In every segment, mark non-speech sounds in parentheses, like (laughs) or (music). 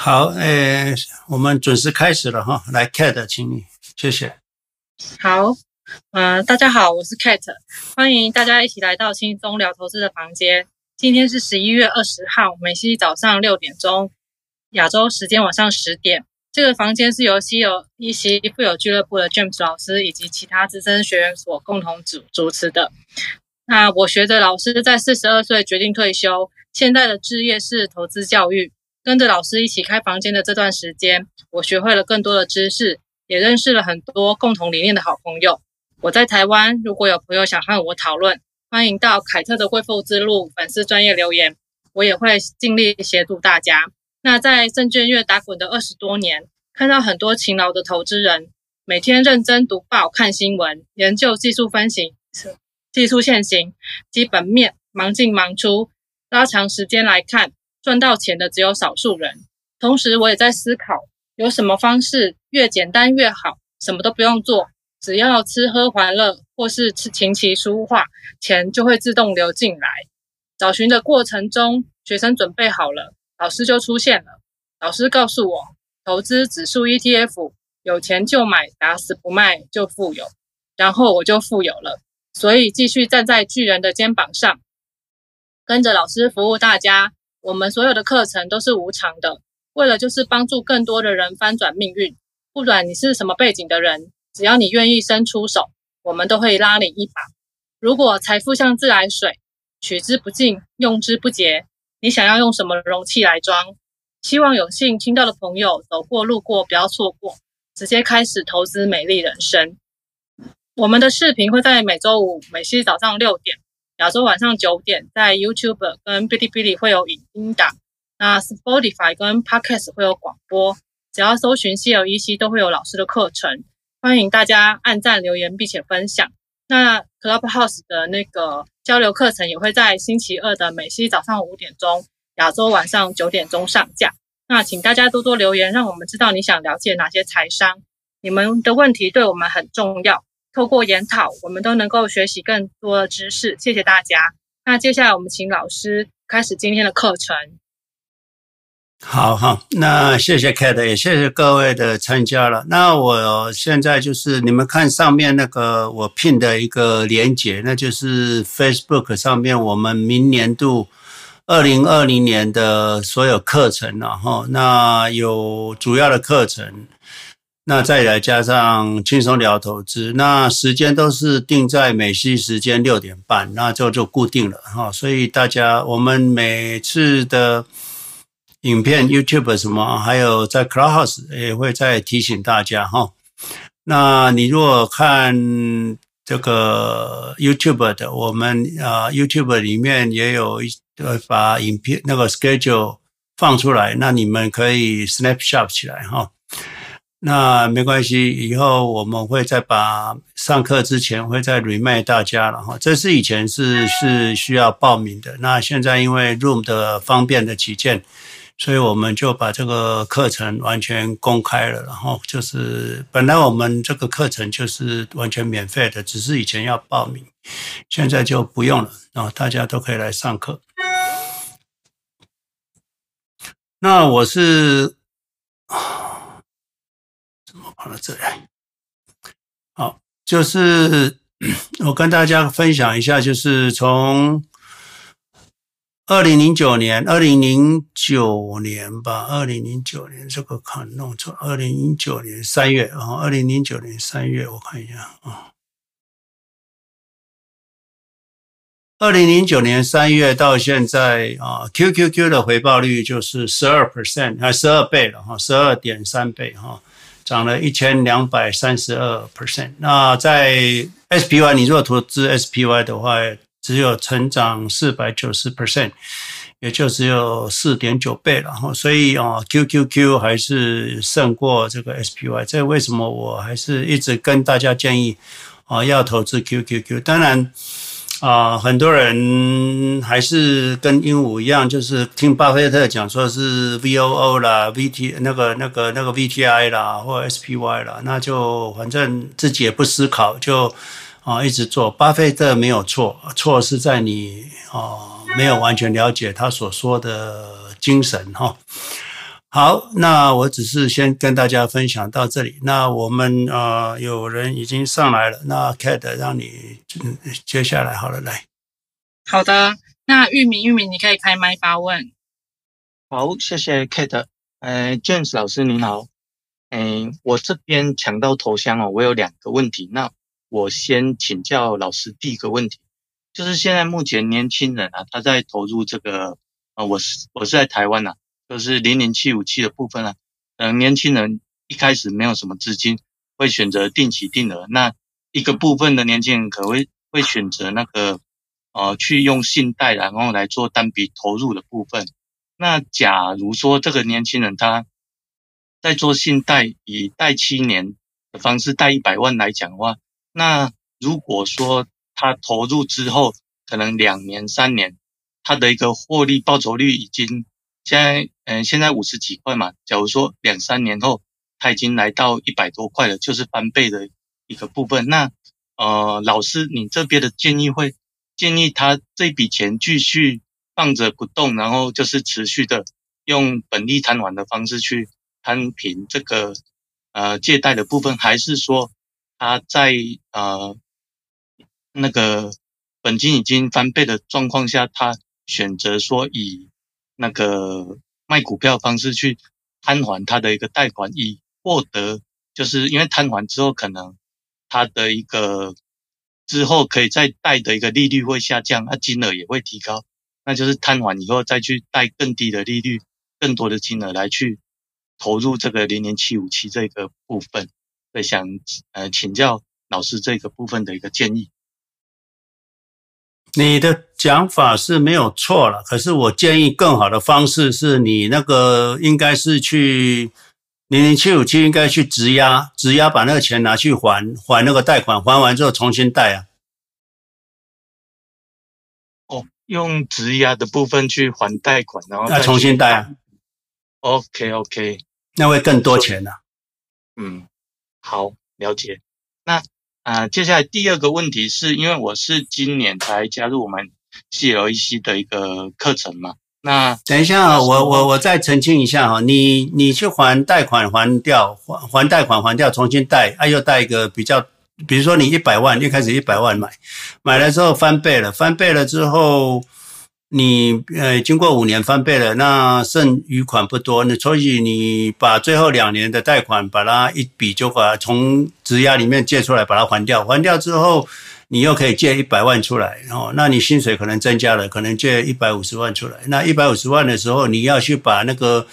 好，诶，我们准时开始了哈，来，Kate，请你，谢谢。好，嗯、呃，大家好，我是 Kate，欢迎大家一起来到轻松聊投资的房间。今天是十一月二十号，美西早上六点钟，亚洲时间晚上十点。这个房间是由西游一席富有俱乐部的 James 老师以及其他资深学员所共同主主持的。那我学着老师在四十二岁决定退休，现在的志业是投资教育。跟着老师一起开房间的这段时间，我学会了更多的知识，也认识了很多共同理念的好朋友。我在台湾，如果有朋友想和我讨论，欢迎到凯特的贵妇之路粉丝专业留言，我也会尽力协助大家。那在证券业打滚的二十多年，看到很多勤劳的投资人，每天认真读报、看新闻、研究技术分析、技术线型、基本面，忙进忙出，拉长时间来看。赚到钱的只有少数人，同时我也在思考，有什么方式越简单越好，什么都不用做，只要吃喝玩乐或是吃琴棋书画，钱就会自动流进来。找寻的过程中，学生准备好了，老师就出现了。老师告诉我，投资指数 ETF，有钱就买，打死不卖就富有。然后我就富有了，所以继续站在巨人的肩膀上，跟着老师服务大家。我们所有的课程都是无偿的，为了就是帮助更多的人翻转命运。不管你是什么背景的人，只要你愿意伸出手，我们都会拉你一把。如果财富像自来水，取之不尽，用之不竭，你想要用什么容器来装？希望有幸听到的朋友走过路过不要错过，直接开始投资美丽人生。我们的视频会在每周五美西早上六点。亚洲晚上九点，在 YouTube 跟哔哩哔哩会有影音档，那 Spotify 跟 Podcast 会有广播。只要搜寻西游一席，都会有老师的课程。欢迎大家按赞、留言，并且分享。那 Clubhouse 的那个交流课程也会在星期二的美西早上五点钟，亚洲晚上九点钟上架。那请大家多多留言，让我们知道你想了解哪些财商。你们的问题对我们很重要。透过研讨，我们都能够学习更多的知识。谢谢大家。那接下来我们请老师开始今天的课程。好好，那谢谢 Kate，也谢谢各位的参加了。那我现在就是你们看上面那个我聘的一个连结，那就是 Facebook 上面我们明年度二零二零年的所有课程，然后那有主要的课程。那再来加上轻松聊投资，那时间都是定在美西时间六点半，那就就固定了哈。所以大家，我们每次的影片 YouTube 什么，还有在 Clubhouse 也会再提醒大家哈。那你如果看这个 YouTube 的，我们啊 YouTube 里面也有一把影片那个 schedule 放出来，那你们可以 snapshot 起来哈。那没关系，以后我们会再把上课之前会再 remind 大家了哈。这是以前是是需要报名的，那现在因为 Room 的方便的起见，所以我们就把这个课程完全公开了。然后就是本来我们这个课程就是完全免费的，只是以前要报名，现在就不用了啊，大家都可以来上课。那我是。好了，这里好，就是 (clears throat) 我跟大家分享一下，就是从二零零九年，二零零九年吧，二零零九年这个可能弄错，二零零九年三月啊，二零零九年三月，我看一下啊，二零零九年三月到现在啊，QQQ 的回报率就是十二 percent，还十二倍了哈，十二点三倍哈。涨了一千两百三十二 percent。那在 SPY，你如果投资 SPY 的话，只有成长四百九十 percent，也就只有四点九倍了哈。所以啊，QQQ 还是胜过这个 SPY。这为什么我还是一直跟大家建议啊，要投资 QQQ？当然。啊、很多人还是跟鹦鹉一样，就是听巴菲特讲说是 VOO 啦、VT 那个、那个、那个 VTI 啦，或 SPY 啦，那就反正自己也不思考，就啊、一直做。巴菲特没有错，错是在你啊、没有完全了解他所说的精神哈。好，那我只是先跟大家分享到这里。那我们呃，有人已经上来了，那 Kate 让你接下来好了，来。好的，那玉米，玉米，你可以开麦发问。好，谢谢 Kate。呃，James 老师您好。嗯、呃，我这边抢到头香哦，我有两个问题。那我先请教老师第一个问题，就是现在目前年轻人啊，他在投入这个，呃，我是我是在台湾呐、啊。就是零零七五七的部分啊，嗯，年轻人一开始没有什么资金，会选择定期定额。那一个部分的年轻人可会会选择那个，呃，去用信贷，然后来做单笔投入的部分。那假如说这个年轻人他在做信贷，以贷七年的方式贷一百万来讲的话，那如果说他投入之后，可能两年三年，他的一个获利报酬率已经。现在，嗯，现在五十几块嘛。假如说两三年后，它已经来到一百多块了，就是翻倍的一个部分。那，呃，老师，你这边的建议会建议他这笔钱继续放着不动，然后就是持续的用本利摊还的方式去摊平这个呃借贷的部分，还是说他在呃那个本金已经翻倍的状况下，他选择说以那个卖股票方式去摊还他的一个贷款，以获得，就是因为摊还之后，可能他的一个之后可以再贷的一个利率会下降，那金额也会提高，那就是摊还以后再去贷更低的利率，更多的金额来去投入这个零零七五七这个部分，所以想呃请教老师这个部分的一个建议。你的讲法是没有错了，可是我建议更好的方式是你那个应该是去零零七五七应该去质押，质押把那个钱拿去还还那个贷款，还完之后重新贷啊。哦，用质押的部分去还贷款，然后再重新贷啊。OK OK，那会更多钱呢、啊。嗯，好，了解。那。啊，接下来第二个问题是因为我是今年才加入我们 CLEC 的一个课程嘛。那等一下啊，我我我再澄清一下哈，你你去还贷款还掉，还还贷款还掉，重新贷，啊又贷一个比较，比如说你一百万，一开始一百万买，买了之后翻倍了，翻倍了之后。你呃，经过五年翻倍了，那剩余款不多，那所以你把最后两年的贷款，把它一笔就把它从质押里面借出来，把它还掉。还掉之后，你又可以借一百万出来，然后那你薪水可能增加了，可能借一百五十万出来。那一百五十万的时候，你要去把那个。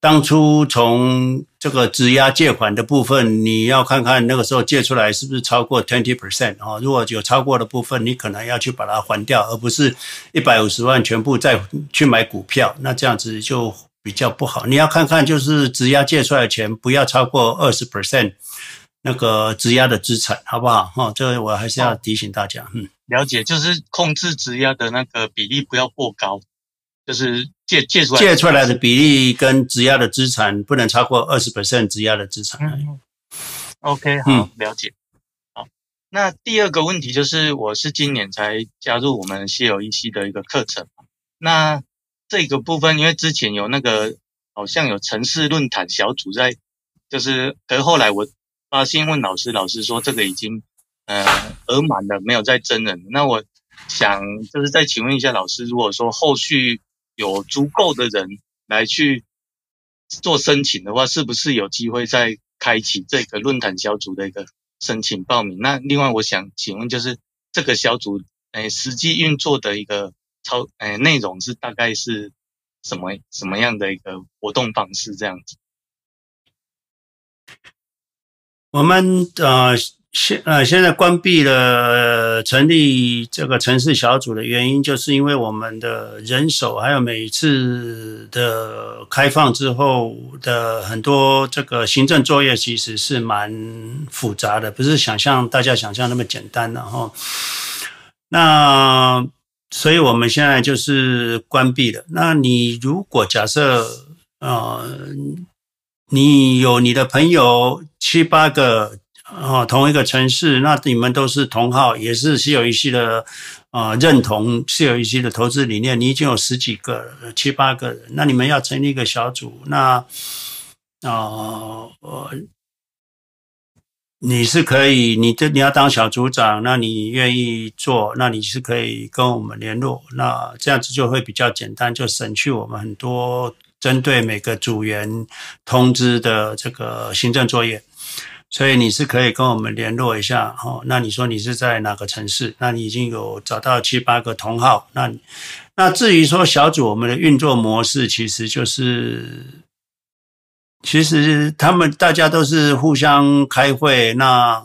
当初从这个质押借款的部分，你要看看那个时候借出来是不是超过 twenty percent 啊？如果有超过的部分，你可能要去把它还掉，而不是一百五十万全部再去买股票，那这样子就比较不好。你要看看就是质押借出来的钱不要超过二十 percent 那个质押的资产，好不好？哈，这个我还是要提醒大家。嗯，了解，就是控制质押的那个比例不要过高。就是借借出来借出来的比例跟质押的资产不能超过二十 percent 质押的资产。嗯，OK，好，了解。好，那第二个问题就是，我是今年才加入我们 CLEC 的一个课程。那这个部分，因为之前有那个好像有城市论坛小组在，就是，可是后来我发现问老师，老师说这个已经呃额满了，没有再征人。那我想就是再请问一下老师，如果说后续有足够的人来去做申请的话，是不是有机会再开启这个论坛小组的一个申请报名？那另外我想请问，就是这个小组诶实际运作的一个操诶内容是大概是什么什么样的一个活动方式？这样子，我们呃。现呃，现在关闭了成立这个城市小组的原因，就是因为我们的人手，还有每一次的开放之后的很多这个行政作业，其实是蛮复杂的，不是想象大家想象那么简单的哈。那所以我们现在就是关闭了。那你如果假设呃，你有你的朋友七八个。哦，同一个城市，那你们都是同号，也是 CLEC 的啊、呃，认同 CLEC 的投资理念，你已经有十几个、七八个人，那你们要成立一个小组，那啊，呃，你是可以，你这你要当小组长，那你愿意做，那你是可以跟我们联络，那这样子就会比较简单，就省去我们很多针对每个组员通知的这个行政作业。所以你是可以跟我们联络一下哦。那你说你是在哪个城市？那你已经有找到七八个同好。那那至于说小组我们的运作模式，其实就是，其实他们大家都是互相开会。那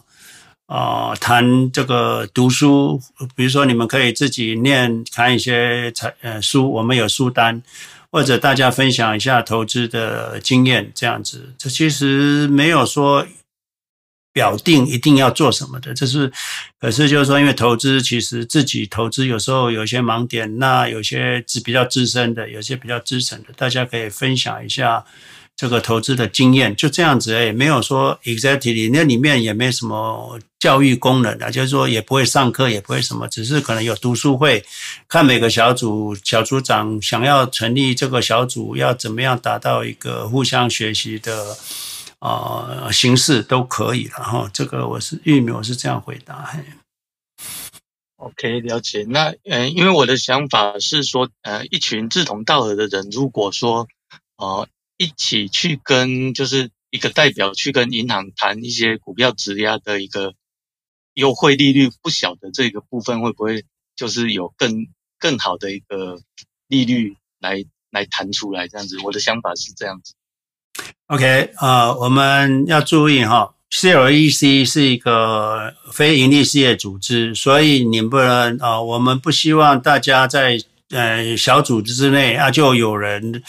啊，谈这个读书，比如说你们可以自己念看一些财呃书，我们有书单，或者大家分享一下投资的经验，这样子。这其实没有说。表定一定要做什么的，这是，可是就是说，因为投资其实自己投资有时候有些盲点，那有些是比较资深的，有些比较资深的，大家可以分享一下这个投资的经验，就这样子诶，没有说 exactly 那里面也没什么教育功能的，就是说也不会上课，也不会什么，只是可能有读书会，看每个小组小组长想要成立这个小组要怎么样达到一个互相学习的。啊、形式都可以了哈。这个我是玉米，我是这样回答。嘿 OK，了解。那呃，因为我的想法是说，呃，一群志同道合的人，如果说呃一起去跟就是一个代表去跟银行谈一些股票质押的一个优惠利率不小的这个部分，会不会就是有更更好的一个利率来来谈出来？这样子，我的想法是这样子。OK，呃，我们要注意哈，CLEC 是一个非营利事业组织，所以你不能啊、呃，我们不希望大家在呃小组织之内啊，就有人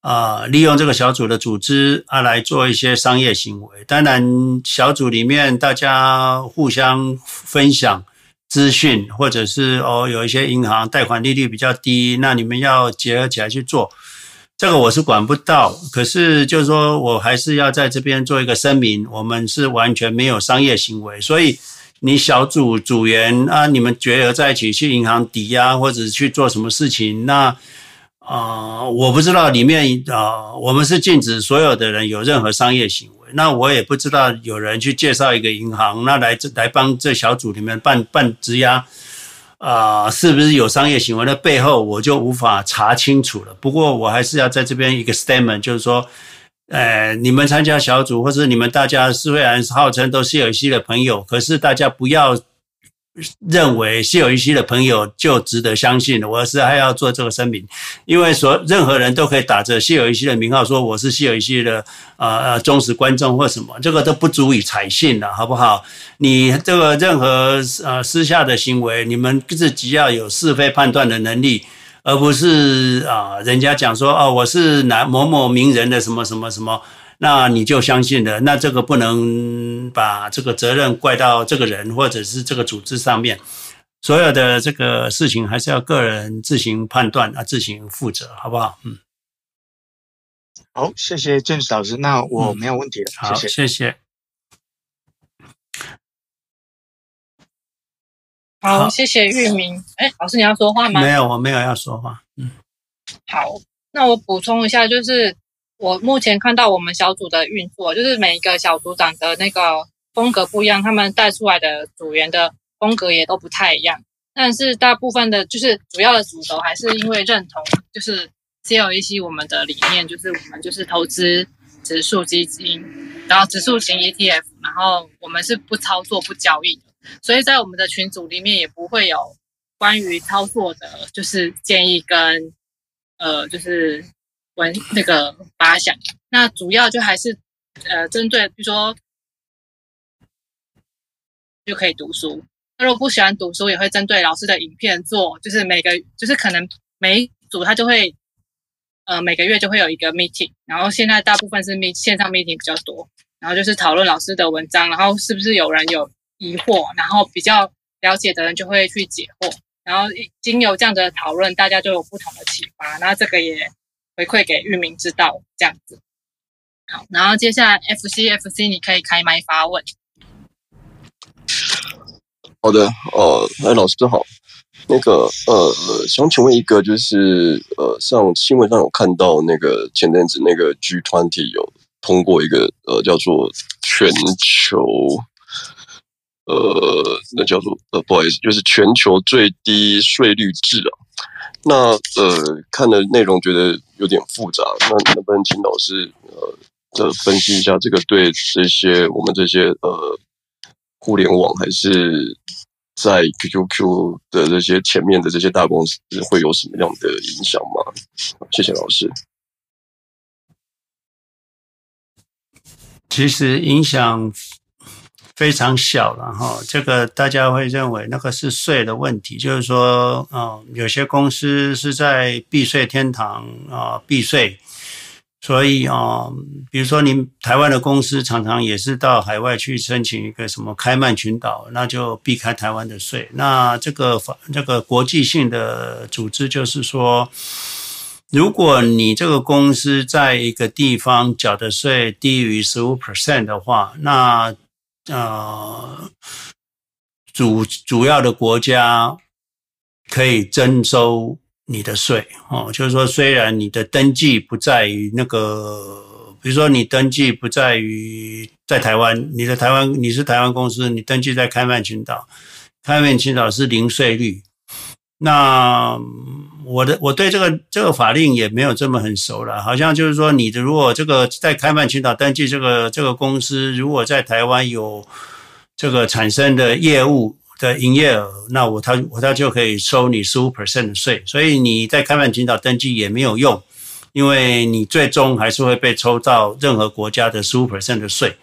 啊、利用这个小组的组织啊来做一些商业行为。当然，小组里面大家互相分享资讯，或者是哦有一些银行贷款利率比较低，那你们要结合起来去做。这个我是管不到，可是就是说我还是要在这边做一个声明，我们是完全没有商业行为，所以你小组组员啊，你们结合在一起去银行抵押或者去做什么事情，那啊、呃，我不知道里面啊、呃，我们是禁止所有的人有任何商业行为，那我也不知道有人去介绍一个银行，那来这来帮这小组里面办办质押。啊、是不是有商业行为的背后，我就无法查清楚了。不过我还是要在这边一个 statement，就是说，呃，你们参加小组，或者你们大家虽然号称都是有戏的朋友，可是大家不要。认为谢有一些的朋友就值得相信，我是还要做这个声明，因为所任何人都可以打着谢有一些的名号说我是谢有一些的呃呃忠实观众或什么，这个都不足以采信了，好不好？你这个任何呃私下的行为，你们自己要有是非判断的能力，而不是啊、人家讲说哦我是哪某某名人的什么什么什么。那你就相信了，那这个不能把这个责任怪到这个人或者是这个组织上面，所有的这个事情还是要个人自行判断啊，自行负责，好不好？嗯，好，谢谢 James 老师，那我没有问题了，嗯、好，谢谢。谢谢好，谢谢玉明。哎，老师你要说话吗？没有，我没有要说话。嗯，好，那我补充一下，就是。我目前看到我们小组的运作，就是每一个小组长的那个风格不一样，他们带出来的组员的风格也都不太一样。但是大部分的，就是主要的主轴还是因为认同，就是 CLEC 我们的理念，就是我们就是投资指数基金，然后指数型 ETF，然后我们是不操作不交易的，所以在我们的群组里面也不会有关于操作的，就是建议跟呃，就是。文那个发想，那主要就还是呃针对，比如说就可以读书。那如果不喜欢读书，也会针对老师的影片做，就是每个就是可能每一组他就会呃每个月就会有一个 meeting，然后现在大部分是 meet 线上 meeting 比较多，然后就是讨论老师的文章，然后是不是有人有疑惑，然后比较了解的人就会去解惑，然后经由这样的讨论，大家就有不同的启发，那这个也。回馈给域名知道这样子，好，然后接下来 FC FC 你可以开麦发问。好的，呃，哎，老师好，那个呃，想请问一个，就是呃，上新闻上有看到那个前阵子那个 G20 有通过一个呃叫做全球呃那叫做呃不好意思，就是全球最低税率制啊。那呃看的内容觉得有点复杂，那能不能请老师呃这分析一下这个对这些我们这些呃互联网还是？在 QQQ 的这些前面的这些大公司会有什么样的影响吗？谢谢老师。其实影响非常小了哈，这个大家会认为那个是税的问题，就是说，嗯，有些公司是在避税天堂啊避税。所以啊，比如说，您台湾的公司常常也是到海外去申请一个什么开曼群岛，那就避开台湾的税。那这个法，这个国际性的组织就是说，如果你这个公司在一个地方缴的税低于十五 percent 的话，那呃，主主要的国家可以征收。你的税哦，就是说，虽然你的登记不在于那个，比如说你登记不在于在台湾，你的台湾你是台湾公司，你登记在开曼群岛，开曼群岛是零税率。那我的我对这个这个法令也没有这么很熟了，好像就是说，你的如果这个在开曼群岛登记这个这个公司，如果在台湾有这个产生的业务。的营业额，那我他我他就可以收你十五 percent 的税，所以你在开曼群岛登记也没有用，因为你最终还是会被抽到任何国家的十五 percent 的税，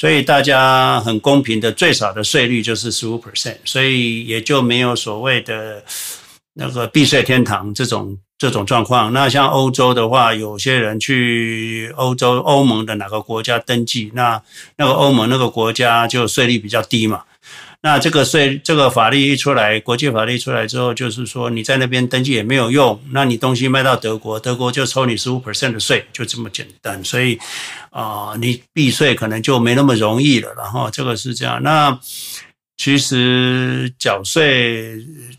所以大家很公平的最少的税率就是十五 percent，所以也就没有所谓的那个避税天堂这种这种状况。那像欧洲的话，有些人去欧洲欧盟的哪个国家登记，那那个欧盟那个国家就税率比较低嘛。那这个税，这个法律一出来，国际法律出来之后，就是说你在那边登记也没有用，那你东西卖到德国，德国就抽你十五 percent 的税，就这么简单。所以啊、你避税可能就没那么容易了。然后这个是这样。那其实缴税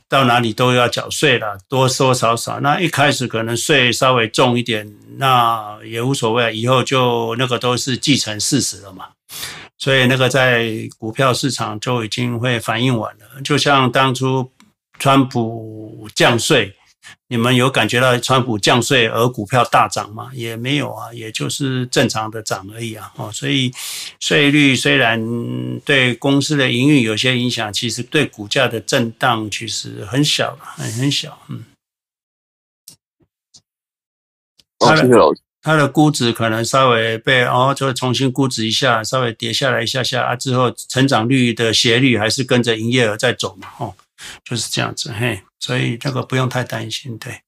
到哪里都要缴税了，多多少少。那一开始可能税稍微重一点，那也无所谓，以后就那个都是既成事实了嘛。所以那个在股票市场就已经会反应完了，就像当初川普降税，你们有感觉到川普降税而股票大涨吗？也没有啊，也就是正常的涨而已啊。哦，所以税率虽然对公司的营运有些影响，其实对股价的震荡其实很小，很很小。嗯。好，谢谢老师。它的估值可能稍微被哦，就重新估值一下，稍微跌下来一下下啊，之后成长率的斜率还是跟着营业额在走嘛，哦，就是这样子嘿，所以这个不用太担心，对。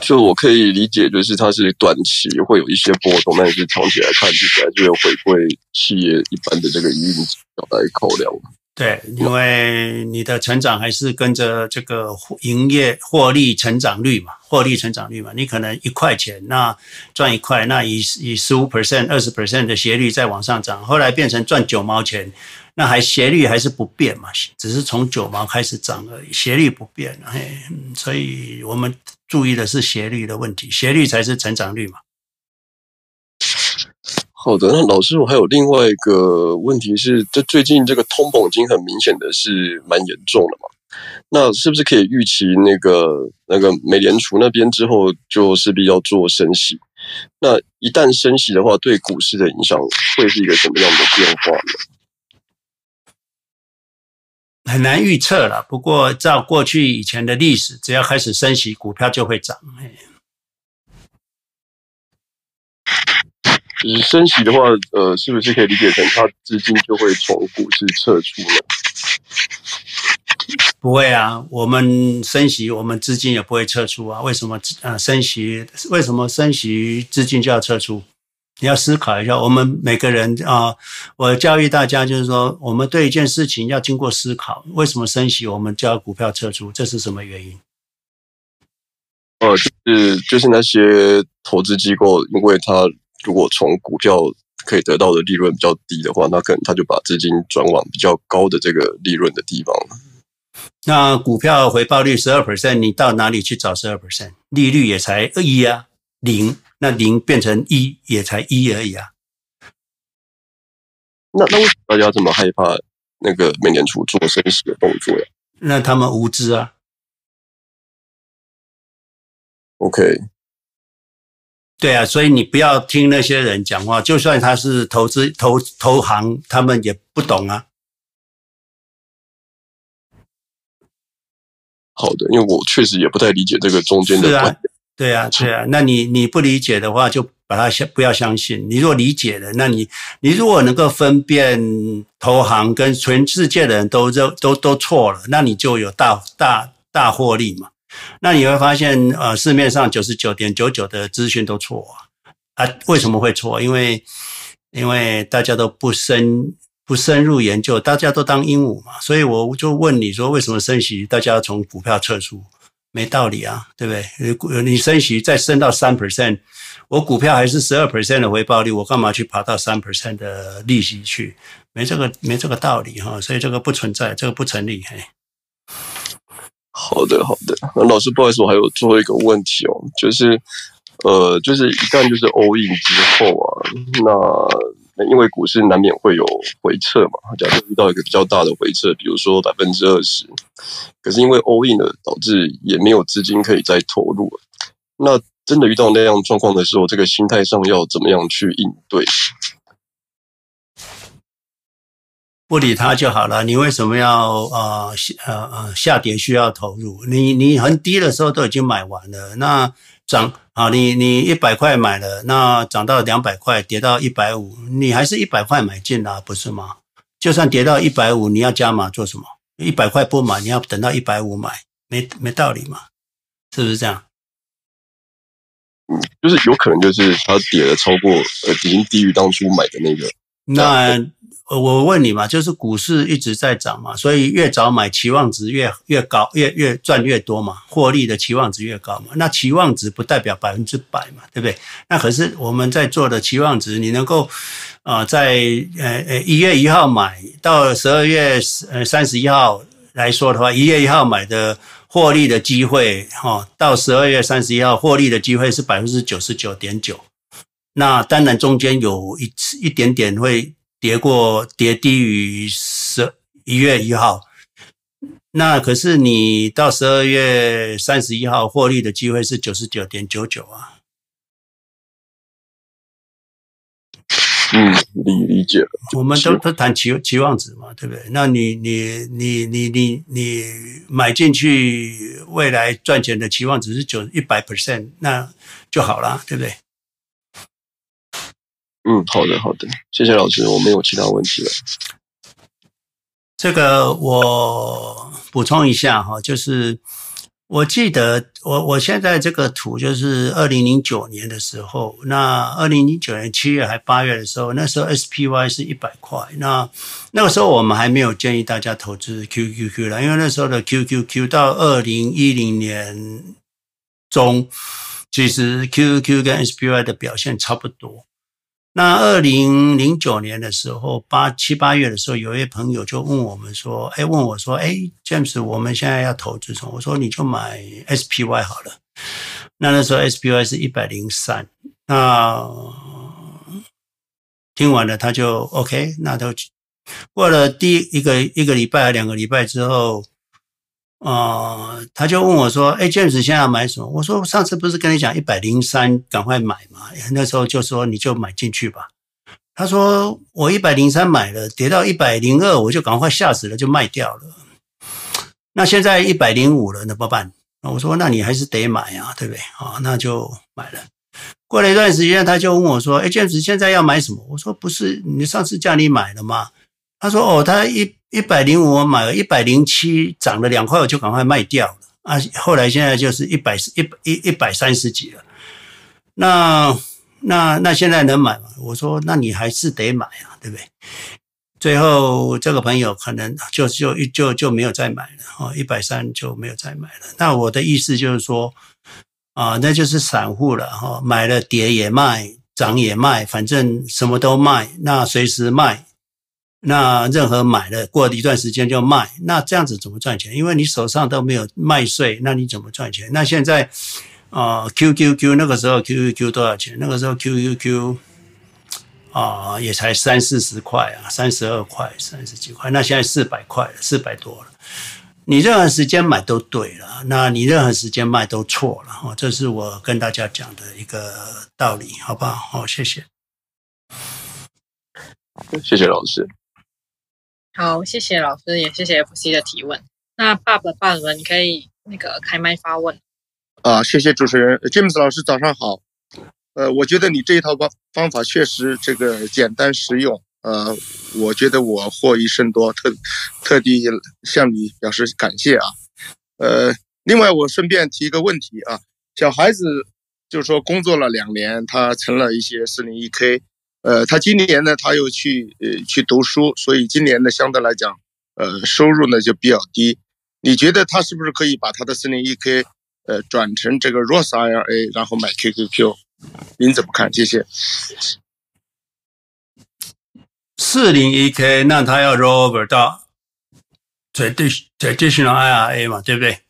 就我可以理解，就是它是短期会有一些波动，但是长期来看，其实还是会回归企业一般的这个营运指标来考量。对，因为你的成长还是跟着这个营业获利成长率嘛，获利成长率嘛，你可能一块钱那赚一块，那以以十五 percent、二十 percent 的斜率再往上涨，后来变成赚九毛钱，那还斜率还是不变嘛，只是从九毛开始涨而已，斜率不变，嘿，所以我们注意的是斜率的问题，斜率才是成长率嘛。好的，那老师，我还有另外一个问题是，这最近这个通膨已经很明显的是蛮严重的嘛？那是不是可以预期那个那个美联储那边之后就势必要做升息？那一旦升息的话，对股市的影响会是一个什么样的变化呢？很难预测了。不过照过去以前的历史，只要开始升息，股票就会涨。就是升息的话，呃，是不是可以理解成它资金就会从股市撤出了？不会啊，我们升息，我们资金也不会撤出啊。为什么？呃，升息为什么升息资金就要撤出？你要思考一下。我们每个人啊、呃，我教育大家就是说，我们对一件事情要经过思考。为什么升息，我们就要股票撤出？这是什么原因？呃，就是就是那些投资机构，因为它。如果从股票可以得到的利润比较低的话，那可能他就把资金转往比较高的这个利润的地方。那股票回报率十二 percent，你到哪里去找十二 percent？利率也才一啊，零，那零变成一也才一而已啊。那那为什么大家这么害怕那个美联储做升息的动作呀？那他们无知啊。OK。对啊，所以你不要听那些人讲话，就算他是投资投投行，他们也不懂啊。好的，因为我确实也不太理解这个中间的观点。对啊，对啊，那你你不理解的话，就把它相不要相信。你如果理解了，那你你如果能够分辨投行跟全世界的人都都都都错了，那你就有大大大获利嘛。那你会发现，呃，市面上九十九点九九的资讯都错啊！为什么会错？因为因为大家都不深不深入研究，大家都当鹦鹉嘛。所以我就问你说，为什么升息，大家要从股票撤出？没道理啊，对不对？你升息再升到三 percent，我股票还是十二 percent 的回报率，我干嘛去跑到三 percent 的利息去？没这个没这个道理哈，所以这个不存在，这个不成立。好的，好的。那老师，不好意思，我还有最后一个问题哦，就是，呃，就是一旦就是 all in 之后啊，那因为股市难免会有回撤嘛，假设遇到一个比较大的回撤，比如说百分之二十，可是因为 all in 的导致也没有资金可以再投入，那真的遇到那样状况的时候，这个心态上要怎么样去应对？不理他就好了。你为什么要呃呃呃下跌需要投入？你你很低的时候都已经买完了，那涨啊，你你一百块买了，那涨到两百块，跌到一百五，你还是一百块买进啦，不是吗？就算跌到一百五，你要加码做什么？一百块不买，你要等到一百五买，没没道理嘛？是不是这样？嗯，就是有可能就是它跌了超过呃已经低于当初买的那个那。我问你嘛，就是股市一直在涨嘛，所以越早买期望值越越高，越越赚越多嘛，获利的期望值越高嘛。那期望值不代表百分之百嘛，对不对？那可是我们在做的期望值，你能够啊、在呃呃一月一号买到十二月呃三十一号来说的话，一月一号买的获利的机会哈，到十二月三十一号获利的机会是百分之九十九点九。那当然中间有一次一点点会。跌过跌低于十一月一号，那可是你到十二月三十一号获利的机会是九十九点九九啊。嗯，理理解了。我们都都谈期期望值嘛，对不对？那你你你你你你买进去未来赚钱的期望值是九一百 percent，那就好了，对不对？嗯，好的，好的，谢谢老师，我没有其他问题了。这个我补充一下哈，就是我记得我我现在这个图就是二零零九年的时候，那二零零九年七月还八月的时候，那时候 SPY 是一百块，那那个时候我们还没有建议大家投资 QQQ 了，因为那时候的 QQQ 到二零一零年中，其实 QQQ 跟 SPY 的表现差不多。那二零零九年的时候，八七八月的时候，有一位朋友就问我们说：“哎，问我说，哎，James，我们现在要投资什么？”我说：“你就买 SPY 好了。”那那时候 SPY 是一百零三。那听完了，他就 OK，那都过了第一个一个礼拜、两个礼拜之后。啊、他就问我说：“哎，James 现在要买什么？”我说：“上次不是跟你讲一百零三，赶快买嘛。”那时候就说：“你就买进去吧。”他说：“我一百零三买了，跌到一百零二，我就赶快吓死了，就卖掉了。那现在一百零五了，那怎么办？”我说：“那你还是得买啊，对不对？”啊，那就买了。过了一段时间，他就问我说：“哎，James 现在要买什么？”我说：“不是，你上次叫你买了吗？”他说：“哦，他一。”一百零五，我买了一百零七，涨了两块，我就赶快卖掉了啊！后来现在就是一百一一一百三十几了。那那那现在能买吗？我说，那你还是得买啊，对不对？最后这个朋友可能就就就就没有再买了哦，一百三就没有再买了。那我的意思就是说啊，那就是散户了哈，买了跌也卖，涨也卖，反正什么都卖，那随时卖。那任何买了过一段时间就卖，那这样子怎么赚钱？因为你手上都没有卖税，那你怎么赚钱？那现在啊、呃、QQQ 那个时候 QQQ 多少钱？那个时候 QQQ 啊、也才三四十块啊，三十二块、三十几块。那现在四百块了，四百多了。你任何时间买都对了，那你任何时间卖都错了。哦，这是我跟大家讲的一个道理，好不好？好，谢谢。谢谢老师。好，谢谢老师，也谢谢 FC 的提问。那爸爸爸爸，你可以那个开麦发问。啊，谢谢主持人，James 老师早上好。呃，我觉得你这一套方方法确实这个简单实用。呃，我觉得我获益甚多，特特地向你表示感谢啊。呃，另外我顺便提一个问题啊，小孩子就是说工作了两年，他存了一些 401k。呃，他今年呢，他又去呃去读书，所以今年呢，相对来讲，呃，收入呢就比较低。你觉得他是不是可以把他的四零一 k 呃转成这个 Roth IRA，然后买 QQQ？您怎么看？谢谢。四零一 k，那他要 roll over 到 traditional IRA 嘛，对不对？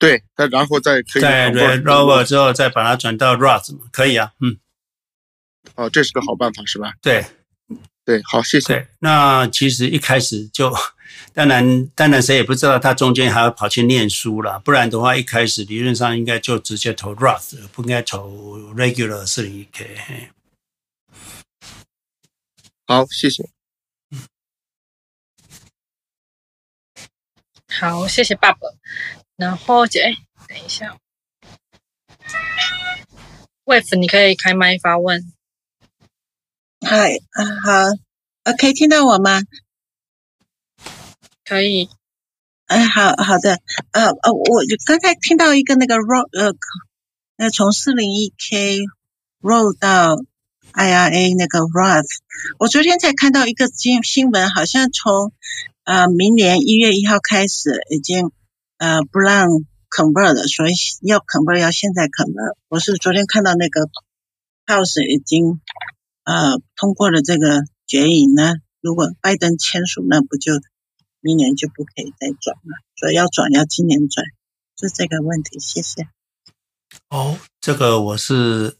对，他然后再可以再 roll over 之后再把它转到 Roth 嘛，可以啊，嗯。哦，这是个好办法，是吧？对，对，好，谢谢。对，那其实一开始就，当然，当然谁也不知道他中间还要跑去念书了，不然的话，一开始理论上应该就直接投 Roth，不应该投 regular 四零一 k。好，谢谢。好，谢谢爸爸。然后姐，哎，等一下，Wave，你可以开麦发问。嗨，啊好，呃，可以听到我吗？可以。哎，好好的，呃呃，我刚才听到一个那个 roll，呃，呃，从四零一 k roll 到 IRA 那个 Roth，我昨天才看到一个新新闻，好像从呃明年一月一号开始已经呃不让 convert 了，所以要 convert 要现在 convert。我是昨天看到那个 House 已经。呃，通过了这个决议呢，如果拜登签署，那不就明年就不可以再转了？所以要转要今年转，是这个问题。谢谢。哦，这个我是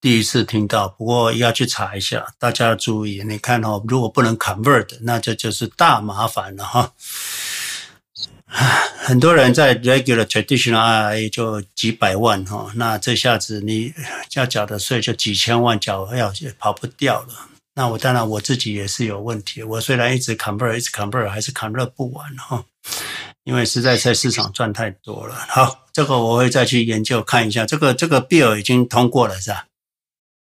第一次听到，不过要去查一下。大家注意，你看哦，如果不能 convert，那这就是大麻烦了哈。(sighs) 很多人在 regular traditional IRA 就几百万哈，那这下子你要缴的税就几千万缴要也跑不掉了。那我当然我自己也是有问题，我虽然一直 convert 一直 convert 还是 convert 不完哈，因为实在在市场赚太多了。好，这个我会再去研究看一下。这个这个 bill 已经通过了是吧？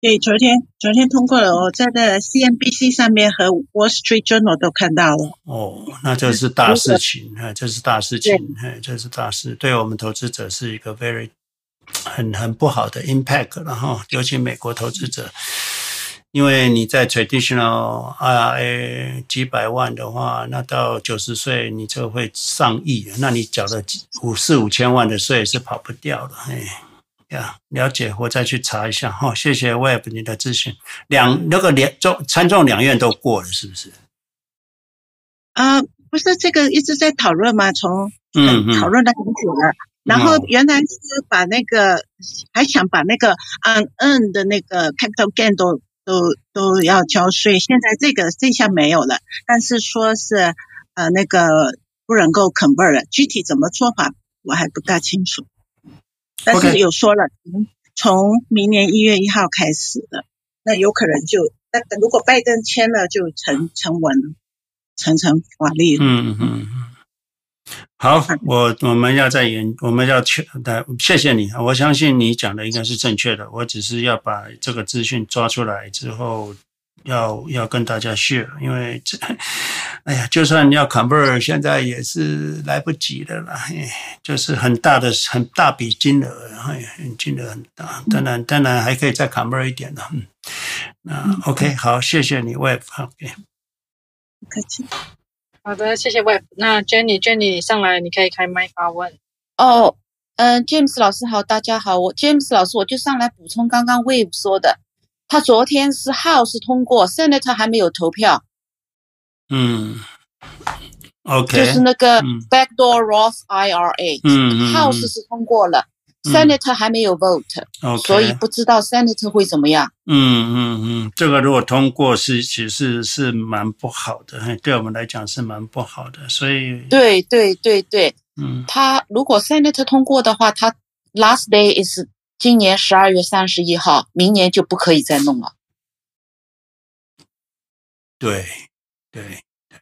对，昨天昨天通过了，我在的 CNBC 上面和 Wall Street Journal 都看到了。哦，那这是大事情，哎，这是大事情，哎，这是大事，对我们投资者是一个 very 很很不好的 impact，然后尤其美国投资者，因为你在 traditional IRA 几百万的话，那到九十岁你就会上亿，那你缴了五四五千万的税是跑不掉的，哎。呀，了解，我再去查一下哈。谢谢 Web 你的咨询。两那个两众参众两院都过了，是不是？啊、呃，不是这个一直在讨论吗？从嗯讨论了很久了。然后原来是把那个、嗯、还想把那个 unearned 的那个 capital gain 都都都要交税，现在这个这项没有了，但是说是呃那个不能够 convert 了，具体怎么做法我还不大清楚。但是有说了，从明年一月一号开始的，那有可能就那如果拜登签了，就成成文，成成法律。嗯嗯嗯。好，我我们要再研，我们要确的，谢谢你，我相信你讲的应该是正确的，我只是要把这个资讯抓出来之后。要要跟大家 share，因为这，哎呀，就算你要 convert，现在也是来不及的了。哎，就是很大的很大笔金额，哎，金额很大。当然，当然还可以再 convert 一点的。嗯，那 OK，好，谢谢你，Web。OK，不客气。好的，谢谢 Web。那 Jenny，Jenny 上来，你可以开麦发问。哦，嗯，James 老师好，大家好，我 James 老师，我就上来补充刚刚 Web 说的。他昨天是 House 通过，Senate 还没有投票。嗯，OK，就是那个嗯。backdoor Roth IRA，嗯嗯 House 是通过了嗯，Senate 还没有 vote，OK，所以不知道 Senate 会怎么样。嗯嗯嗯，这个如果通过是其实是是蛮不好的，对我们来讲是蛮不好的，所以对对对对，嗯。他如果 Senate 通过的话，他 last day is 今年十二月三十一号，明年就不可以再弄了。对对对，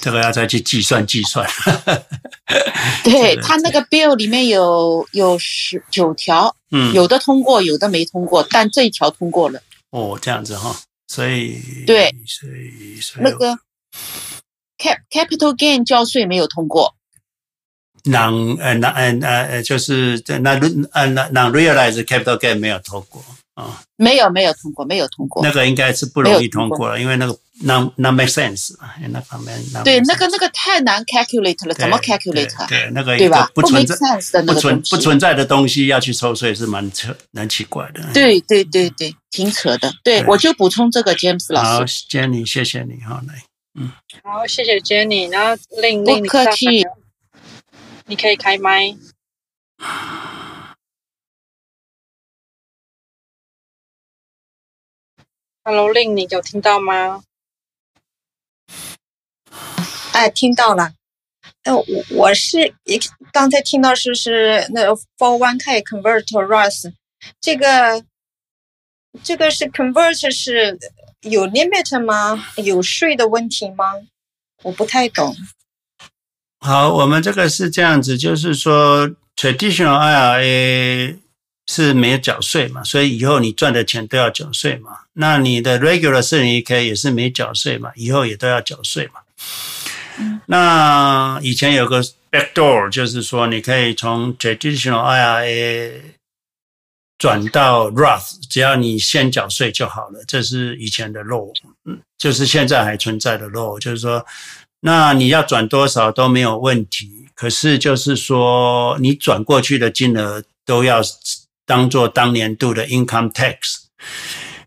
这个要再去计算计算。(laughs) 对这个他那个 bill 里面有有十九条，嗯有的通过，有的没通过，但这一条通过了。哦这样子哈，所以对，所以所以那个 cap capital gain 交税没有通过，non 呃 non 呃呃呃就是那呃 non realized capital gain 没有通过啊，没有没有通过，没有通过。那个应该是不容易通过了，因为那个 non non make sense 啊，那方面 non 对那个那个太难 calculate 了，对怎么 calculate 啊？对，对那个一对吧个不存在不 make sense 的那不存不存在的东西要去抽税是蛮扯蛮奇怪的。对对对对，挺扯的。对，对我就补充这个 James 老师好师，，Jenny，谢谢你哈，来，嗯好，谢谢 Jenny。然后令不令你客气你可以开麦。Hello，令你有听到吗？哎，听到了。哎，我我是一刚才听到是是那 for one k convert to Roth，这个这个是 convert 是有 limit 吗？有税的问题吗？我不太懂。好，我们这个是这样子，就是说 traditional IRA 是没有缴税嘛，所以以后你赚的钱都要缴税嘛。那你的 regular 401k 也是没缴税嘛，以后也都要缴税嘛。那以前有个 backdoor，就是说你可以从 traditional IRA 转到 Roth，只要你先缴税就好了。这是以前的 law，嗯，就是现在还存在的 law，就是说，那你要转多少都没有问题。可是就是说，你转过去的金额都要当做当年度的 income tax。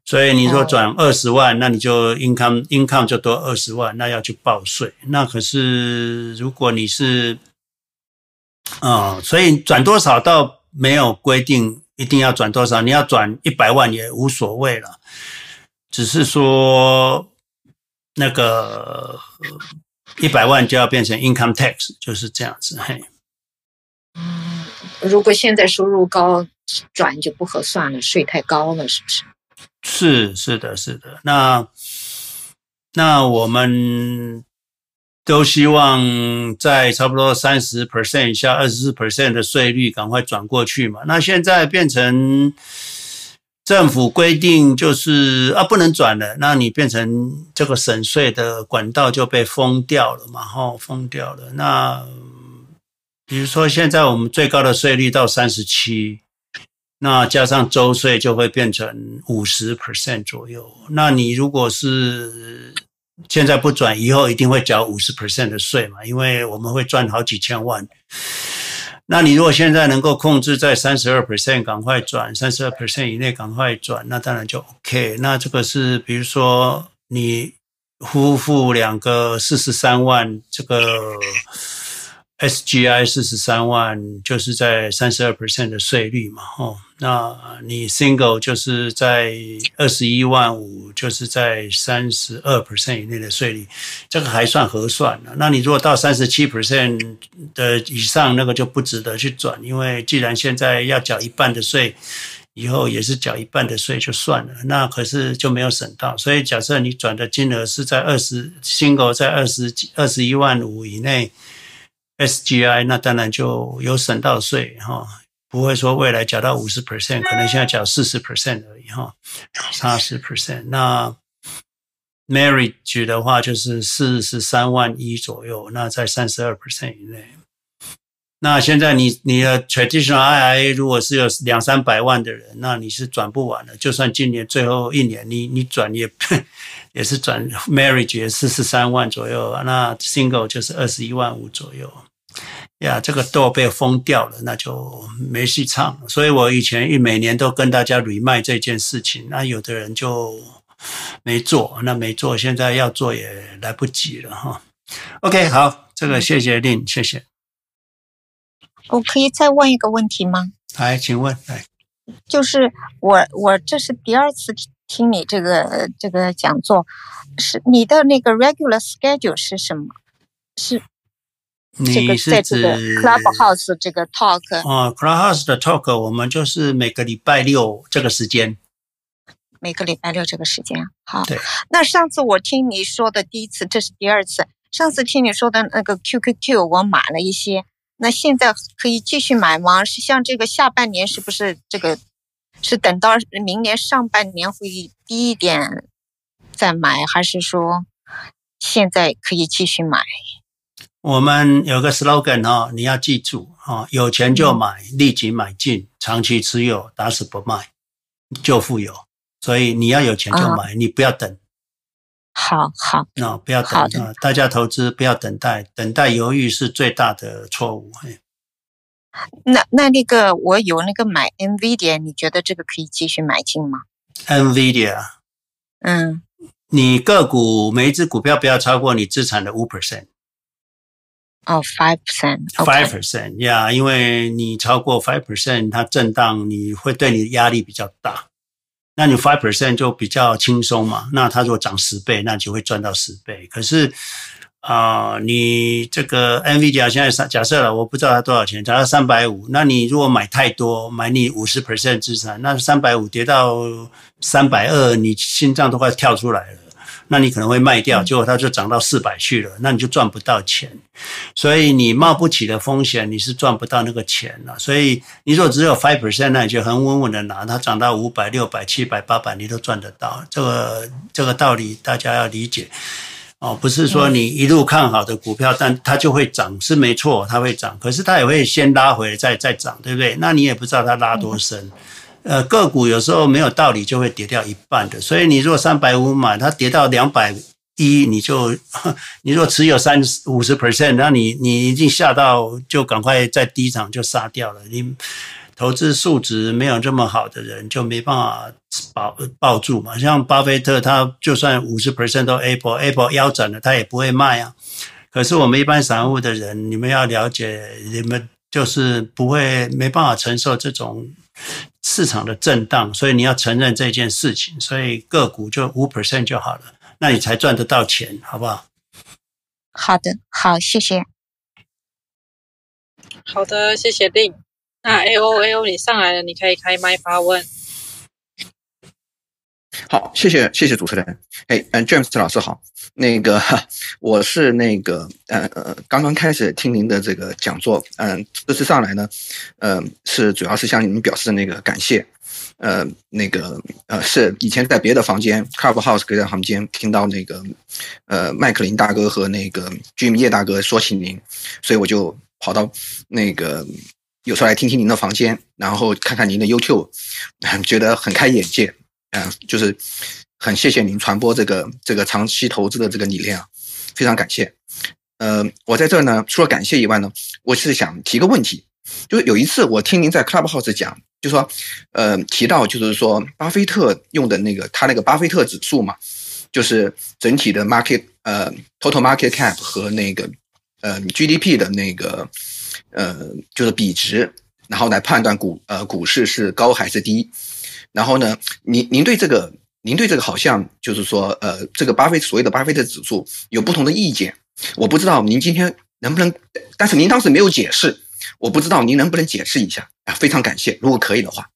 所以你说转二十万，那你就 income income 就多二十万，那要去报税。那可是如果你是，啊、所以转多少倒没有规定一定要转多少，你要转一百万也无所谓了，只是说那个一百万就要变成 income tax，就是这样子。嘿，如果现在收入高，转就不合算了，税太高了，是不是？是是的，是的。那那我们都希望在差不多三十 percent 以下，二十四 percent 的税率赶快转过去嘛。那现在变成政府规定就是啊不能转了，那你变成这个省税的管道就被封掉了嘛，吼，封掉了。那比如说现在我们最高的税率到三十七。那加上州税就会变成五十 percent 左右。那你如果是现在不转，以后一定会缴五十 percent 的税嘛？因为我们会赚好几千万。那你如果现在能够控制在三十二 percent，赶快转，三十二 percent 以内赶快转，那当然就 OK。那这个是比如说你夫妇两个四十三万，这个。SGI 四十三万，就是在三十二 percent 的税率嘛，哦，那你 single 就是在二十一万五，就是在三十二 percent 以内的税率，这个还算合算了。那你如果到三十七 percent 的以上，那个就不值得去转，因为既然现在要缴一半的税，以后也是缴一半的税就算了，那可是就没有省到。所以假设你转的金额是在二十 single 在二十二十一万五以内。SGI 那当然就有省到税哈，不会说未来缴到五十 percent，可能现在缴四十 percent 而已哈，差十 percent。那 Marriage 的话就是四十三万一左右，那在三十二 percent 以内。那现在你你的 Traditional IRA 如果是有两三百万的人，那你是转不完的。就算今年最后一年你你转也 (laughs) 也是转 Marriage 也四十三万左右，那 Single 就是二十一万五左右。呀，这个 door 被封掉了，那就没戏唱。所以我以前一每年都跟大家 remind 这件事情，那有的人就没做，那没做，现在要做也来不及了哈。OK，好，这个谢谢令，谢谢。我可以再问一个问题吗？来，请问，来，就是我我这是第二次听你这个这个讲座，是你的那个 regular schedule 是什么？是这个在这个 Clubhouse 这个 talk 哦，Clubhouse 的 talk 我们就是每个礼拜六这个时间，每个礼拜六这个时间。好，对。那上次我听你说的第一次，这是第二次。上次听你说的那个 QQQ 我买了一些。那现在可以继续买吗？是像这个下半年是不是这个是等到明年上半年会低一点再买，还是说现在可以继续买？我们有个 slogan 哈，你要记住哦，有钱就买，立即买进，长期持有，打死不卖，就富有。所以你要有钱就买，你不要等。好好，那、哦、不要等啊！大家投资不要等待，等待犹豫是最大的错误。那那那个我有那个买 NVIDIA，你觉得这个可以继续买进吗？NVIDIA，嗯，你个股每一只股票不要超过你资产的五 percent。哦，five percent，five percent，呀，因为你超过 five percent，它震荡你会对你的压力比较大。那你 five percent 就比较轻松嘛？那它如果涨十倍，那你就会赚到十倍。可是啊、你这个 NVIDIA 现在三假设了，我不知道它多少钱，假设三百五，那你如果买太多，买你五十 percent 资产，那三百五跌到三百二，你心脏都快跳出来了。那你可能会卖掉，结果它就涨到四百去了，那你就赚不到钱。所以你冒不起的风险，你是赚不到那个钱了。所以你如果只有 five percent，那你就很稳稳的拿，它涨到五百、六百、七百、八百，你都赚得到。这个这个道理大家要理解哦，不是说你一路看好的股票，但它就会涨，是没错，它会涨，可是它也会先拉回来再再涨，对不对？那你也不知道它拉多深。呃，个股有时候没有道理就会跌掉一半的，所以你如果三百五买，它跌到两百一，你就 (laughs) 你如果持有三五十 percent，那你你已经吓到，就赶快在低场就杀掉了。你投资素质没有这么好的人，就没办法保抱住嘛。像巴菲特，他就算五十 percent 都 Apple，Apple 腰斩了，他也不会卖啊。可是我们一般散户的人，你们要了解，你们就是不会没办法承受这种。市场的震荡，所以你要承认这件事情，所以个股就五 percent 就好了，那你才赚得到钱，好不好？好的，好，谢谢。好的，谢谢令。那 A O A O 你上来了，你可以开麦发问。好，谢谢谢谢主持人。哎，嗯，James 老师好。那个我是那个呃呃刚刚开始听您的这个讲座，嗯、这次上来呢，呃是主要是向你们表示那个感谢。呃，那个呃是以前在别的房间 Clubhouse 别的房间听到那个呃麦克林大哥和那个 Jim 叶大哥说起您，所以我就跑到那个有时候来听听您的房间，然后看看您的 YouTube，觉得很开眼界。嗯，就是很谢谢您传播这个这个长期投资的这个理念啊，非常感谢。呃，我在这儿呢，除了感谢以外呢，我是想提个问题，就是有一次我听您在 Clubhouse 讲，就说，呃，提到就是说巴菲特用的那个他那个巴菲特指数嘛，就是整体的 market 呃 total market cap 和那个呃 GDP 的那个呃就是比值，然后来判断股呃股市是高还是低。然后呢，您您对这个，您对这个好像就是说，呃，这个巴菲特所谓的巴菲特指数有不同的意见。我不知道您今天能不能，但是您当时没有解释，我不知道您能不能解释一下啊？非常感谢，如果可以的话。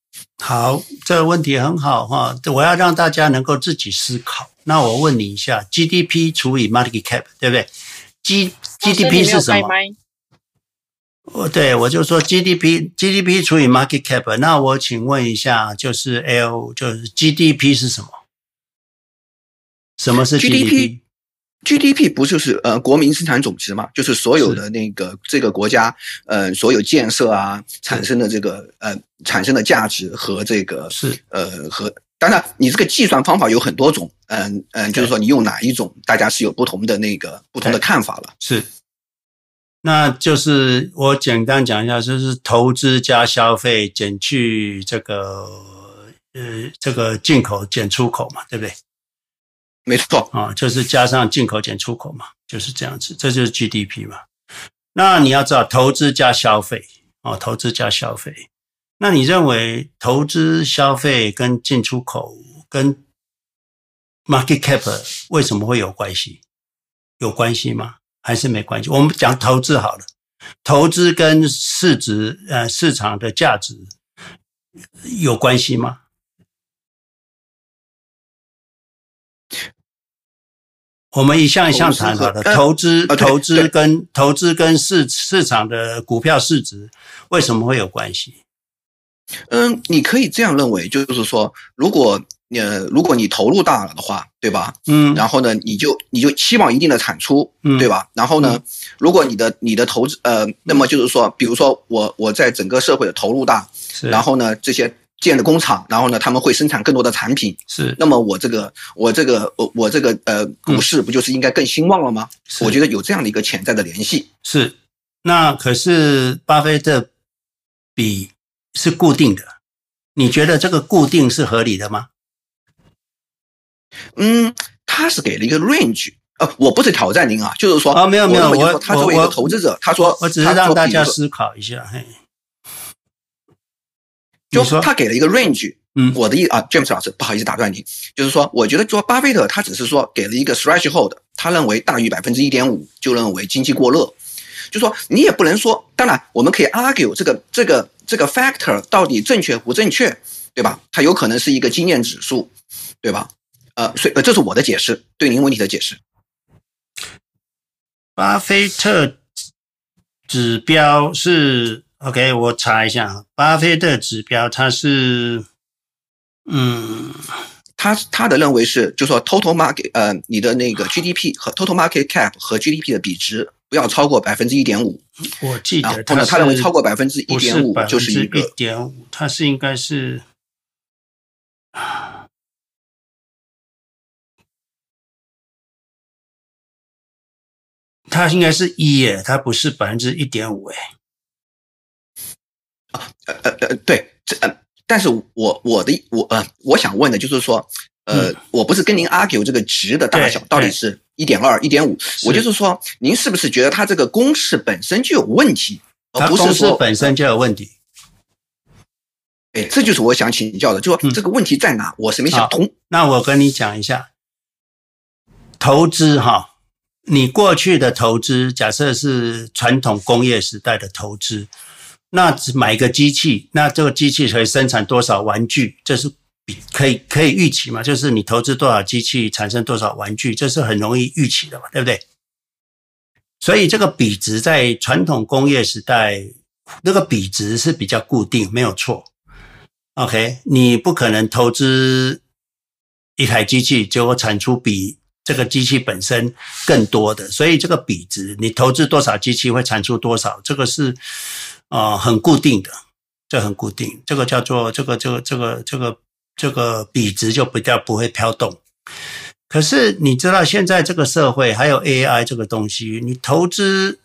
好，这个问题很好哈，我要让大家能够自己思考。那我问你一下，GDP 除以 Market Cap，对不对？G GDP 是什么？我对我就说 GDP GDP 除以 market cap，那我请问一下，就是 L 就是 GDP 是什么？什么是 GDP？GDP 不就是呃国民生产总值嘛？就是所有的那个这个国家呃所有建设啊产生的这个呃产生的价值和这个是呃和当然你这个计算方法有很多种，嗯嗯，就是说你用哪一种，大家是有不同的那个不同的看法了，是。那就是我简单讲一下，就是投资加消费减去这个呃这个进口减出口嘛，对不对？没错啊，就是加上进口减出口嘛，就是这样子，这就是 GDP 嘛。那你要知道，投资加消费啊，投资加消费。那你认为投资、消费跟进出口跟 market cap 为什么会有关系？有关系吗？还是没关系？我们讲投资好了，投资跟市值呃市场的价值有关系吗？我们一项一项谈好了，投资投资跟投资跟市市场的股票市值为什么会有关系？嗯，你可以这样认为，就是说，如果呃如果你投入大了的话，对吧？嗯，然后呢，你就你就期望一定的产出，嗯，对吧？然后呢，如果你的你的投资呃，那么就是说，比如说我我在整个社会的投入大，是，然后呢这些。建的工厂，然后呢，他们会生产更多的产品。是，那么我这个，我这个，我我这个，呃，股市不就是应该更兴旺了吗？是，我觉得有这样的一个潜在的联系。是，那可是巴菲特比是固定的，你觉得这个固定是合理的吗？嗯，他是给了一个 range，呃，我不是挑战您啊，就是说，啊，没有没有，我他作为一个投资者，他说，我只是让大家思考一下，嘿。就是他给了一个 range，嗯，我的意啊，James 老师，不好意思打断你，就是说，我觉得说巴菲特他只是说给了一个 threshold，他认为大于百分之一点五就认为经济过热，就说你也不能说，当然我们可以 argue 这个这个这个 factor 到底正确不正确，对吧？它有可能是一个经验指数，对吧？呃，所以呃，这是我的解释，对您问题的解释。巴菲特指标是。OK，我查一下，巴菲特指标它是，嗯，他他的认为是，就是说 total market，呃，你的那个 GDP 和 total market cap 和 GDP 的比值不要超过百分之一点五。我记得他他认为超过百分之一点五就是一个。一点五，它是应该是，它应该是一耶，它不是百分之一点五哎。呃呃呃，对，这呃，但是我我的我呃，我想问的就是说，呃，嗯、我不是跟您 argue 这个值的大小到底是一点二、一点五，我就是说，您是不是觉得它这个公式本身就有问题，而不是说本身就有问题？哎，这就是我想请教的，就说这个问题在哪？嗯、我是没想通。那我跟你讲一下，投资哈，你过去的投资，假设是传统工业时代的投资。那只买一个机器，那这个机器可以生产多少玩具？这是比可以可以预期嘛？就是你投资多少机器，产生多少玩具，这是很容易预期的嘛，对不对？所以这个比值在传统工业时代，那个比值是比较固定，没有错。OK，你不可能投资一台机器，结果产出比这个机器本身更多的，所以这个比值，你投资多少机器会产出多少，这个是。啊、呃，很固定的，这很固定，这个叫做这个这个这个这个这个比值就比较不会飘动。可是你知道现在这个社会还有 AI 这个东西，你投资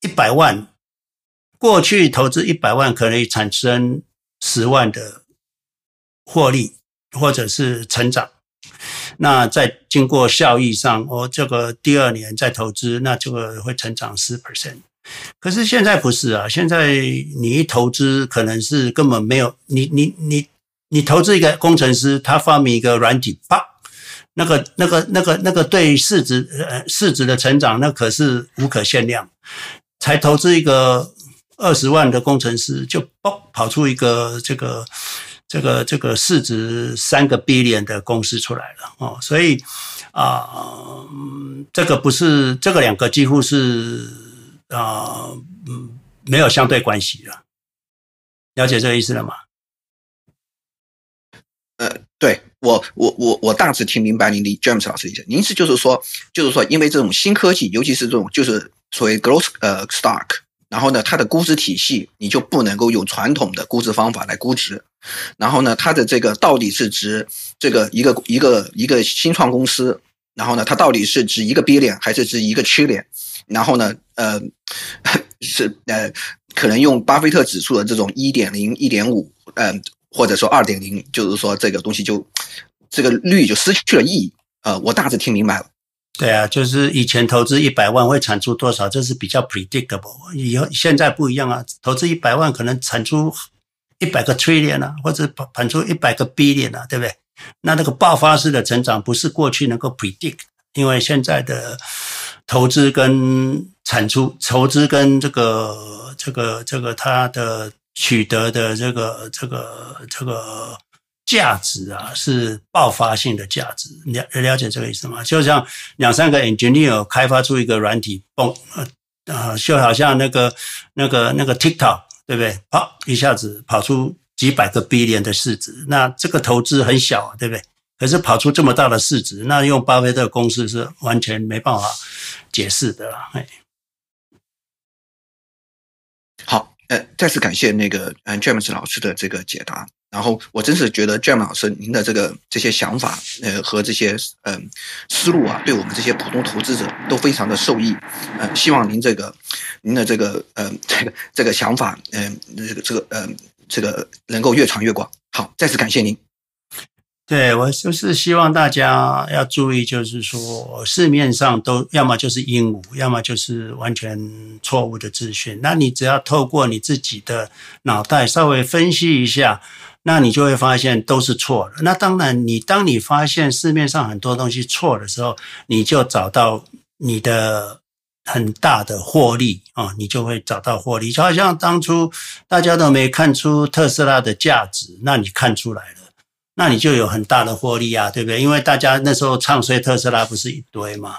一百万，过去投资一百万可能产生十万的获利或者是成长，那在经过效益上，哦，这个第二年再投资，那这个会成长十 percent。可是现在不是啊！现在你一投资，可能是根本没有你你你你投资一个工程师，他发明一个软体，啪，那个那个那个那个对市值呃市值的成长，那可是无可限量。才投资一个二十万的工程师，就嘣跑出一个这个这个这个市值三个 billion 的公司出来了哦。所以啊、呃，这个不是这个两个几乎是。啊，嗯，没有相对关系了，了解这个意思了吗？呃，对我，我，我，我大致听明白您的 James 老师意思。您是就是说，就是说，因为这种新科技，尤其是这种就是所谓 growth 呃 stock，然后呢，它的估值体系你就不能够用传统的估值方法来估值。然后呢，它的这个到底是值这个一个一个一个新创公司，然后呢，它到底是值一个 billion 还是值一个 C 点然后呢，呃，(laughs) 是呃，可能用巴菲特指数的这种一点零、一点五，嗯，或者说二点零，就是说这个东西就这个率就失去了意义。呃，我大致听明白了。对啊，就是以前投资一百万会产出多少，这是比较 predictable。以后现在不一样啊，投资一百万可能产出一百个 trillion 啊，或者产出一百个 billion 啊，对不对？那那个爆发式的成长不是过去能够 predict，因为现在的投资跟产出，投资跟这个这个这个它的取得的这个这个这个。价值啊，是爆发性的价值，你了了解这个意思吗？就像两三个 engineer 开发出一个软体，嘣，呃，就好像那个那个那个 TikTok，对不对？好一下子跑出几百个 B 连的市值，那这个投资很小，对不对？可是跑出这么大的市值，那用巴菲特公式是完全没办法解释的啦。好，呃，再次感谢那个嗯 James 老师的这个解答。然后我真是觉得 James 老师您的这个这些想法，呃和这些嗯、思路啊，对我们这些普通投资者都非常的受益。呃，希望您这个您的这个呃这个这个想法，嗯、这个这个呃这个能够越传越广。好，再次感谢您。对，我就是希望大家要注意，就是说市面上都要么就是鹦鹉，要么就是完全错误的资讯。那你只要透过你自己的脑袋稍微分析一下。那你就会发现都是错的。那当然，你当你发现市面上很多东西错的时候，你就找到你的很大的获利啊，你就会找到获利。就好像当初大家都没看出特斯拉的价值，那你看出来了，那你就有很大的获利啊，对不对？因为大家那时候唱衰特斯拉不是一堆嘛。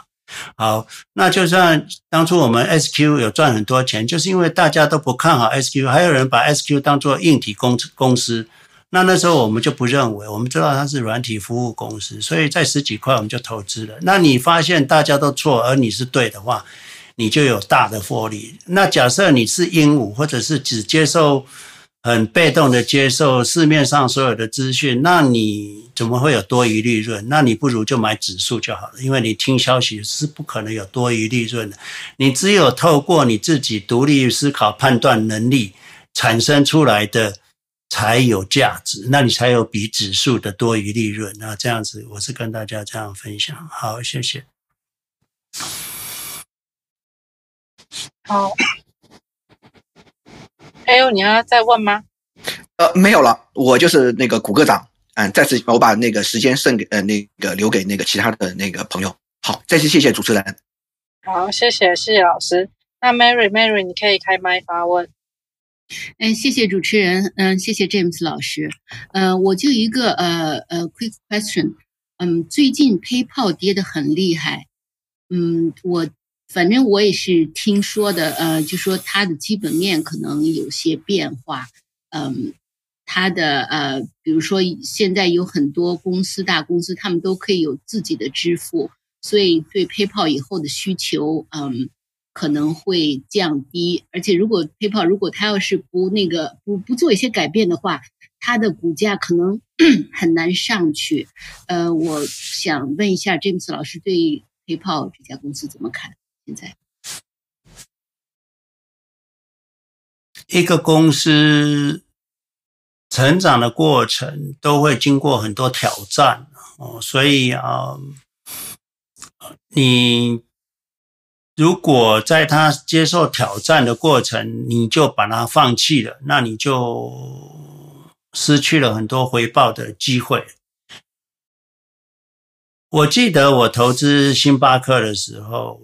好，那就算当初我们 SQ 有赚很多钱，就是因为大家都不看好 SQ，还有人把 SQ 当做硬体公公司。那那时候我们就不认为，我们知道它是软体服务公司，所以在十几块我们就投资了。那你发现大家都错，而你是对的话，你就有大的获利。那假设你是鹦鹉，或者是只接受很被动的接受市面上所有的资讯，那你怎么会有多余利润？那你不如就买指数就好了，因为你听消息是不可能有多余利润的。你只有透过你自己独立思考、判断能力产生出来的。才有价值，那你才有比指数的多余利润。那这样子，我是跟大家这样分享。好，谢谢。好，还有你要再问吗？呃，没有了，我就是那个鼓个长。嗯，再次我把那个时间剩给呃那个留给那个其他的那个朋友。好，再次谢谢主持人。好，谢谢谢谢老师。那 Mary Mary，你可以开麦发问。嗯，谢谢主持人，嗯，谢谢 James 老师，呃，我就一个呃呃 quick question，嗯，最近 PayPal 跌得很厉害，嗯，我反正我也是听说的，呃，就说它的基本面可能有些变化，嗯，它的呃，比如说现在有很多公司大公司，他们都可以有自己的支付，所以对 PayPal 以后的需求，嗯。可能会降低，而且如果 PayPal 如果它要是不那个不不做一些改变的话，它的股价可能 (coughs) 很难上去。呃，我想问一下 James 老师对 PayPal 这家公司怎么看？现在一个公司成长的过程都会经过很多挑战哦，所以啊，你。如果在他接受挑战的过程，你就把它放弃了，那你就失去了很多回报的机会。我记得我投资星巴克的时候，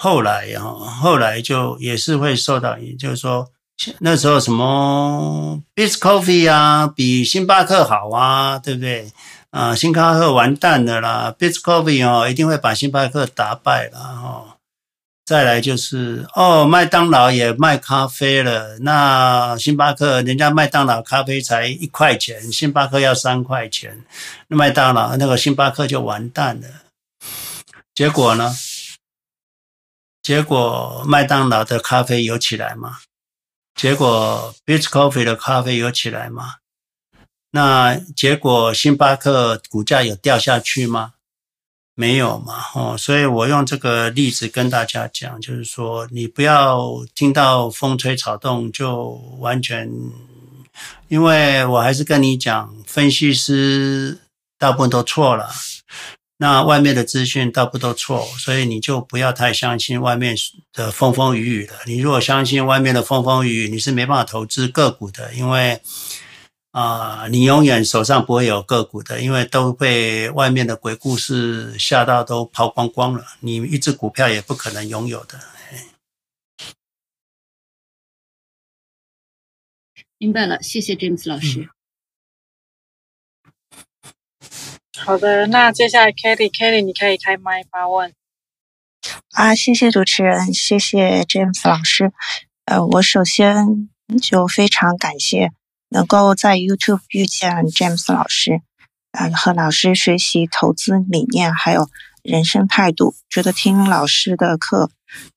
后来啊，后来就也是会受到，也就是说那时候什么 Biscoffee 啊，比星巴克好啊，对不对？啊，星巴克完蛋了啦，Biscoffee 哦，一定会把星巴克打败了哈。再来就是哦，麦当劳也卖咖啡了。那星巴克，人家麦当劳咖啡才一块钱，星巴克要三块钱，那麦当劳那个星巴克就完蛋了。结果呢？结果麦当劳的咖啡有起来吗？结果 Biscoff 的咖啡有起来吗？那结果星巴克股价有掉下去吗？没有嘛，哦，所以我用这个例子跟大家讲，就是说，你不要听到风吹草动就完全，因为我还是跟你讲，分析师大部分都错了，那外面的资讯都不都错，所以你就不要太相信外面的风风雨雨了。你如果相信外面的风风雨雨，你是没办法投资个股的，因为啊、呃，你永远手上不会有个股的，因为都被外面的鬼故事吓到都抛光光了。你一只股票也不可能拥有的。明白了，谢谢 James 老师。嗯好的，那接下来 Kelly，Kelly，你可以开麦发问。啊，谢谢主持人，谢谢 James 老师。呃，我首先就非常感谢能够在 YouTube 遇见 James 老师，呃，和老师学习投资理念还有人生态度，觉得听老师的课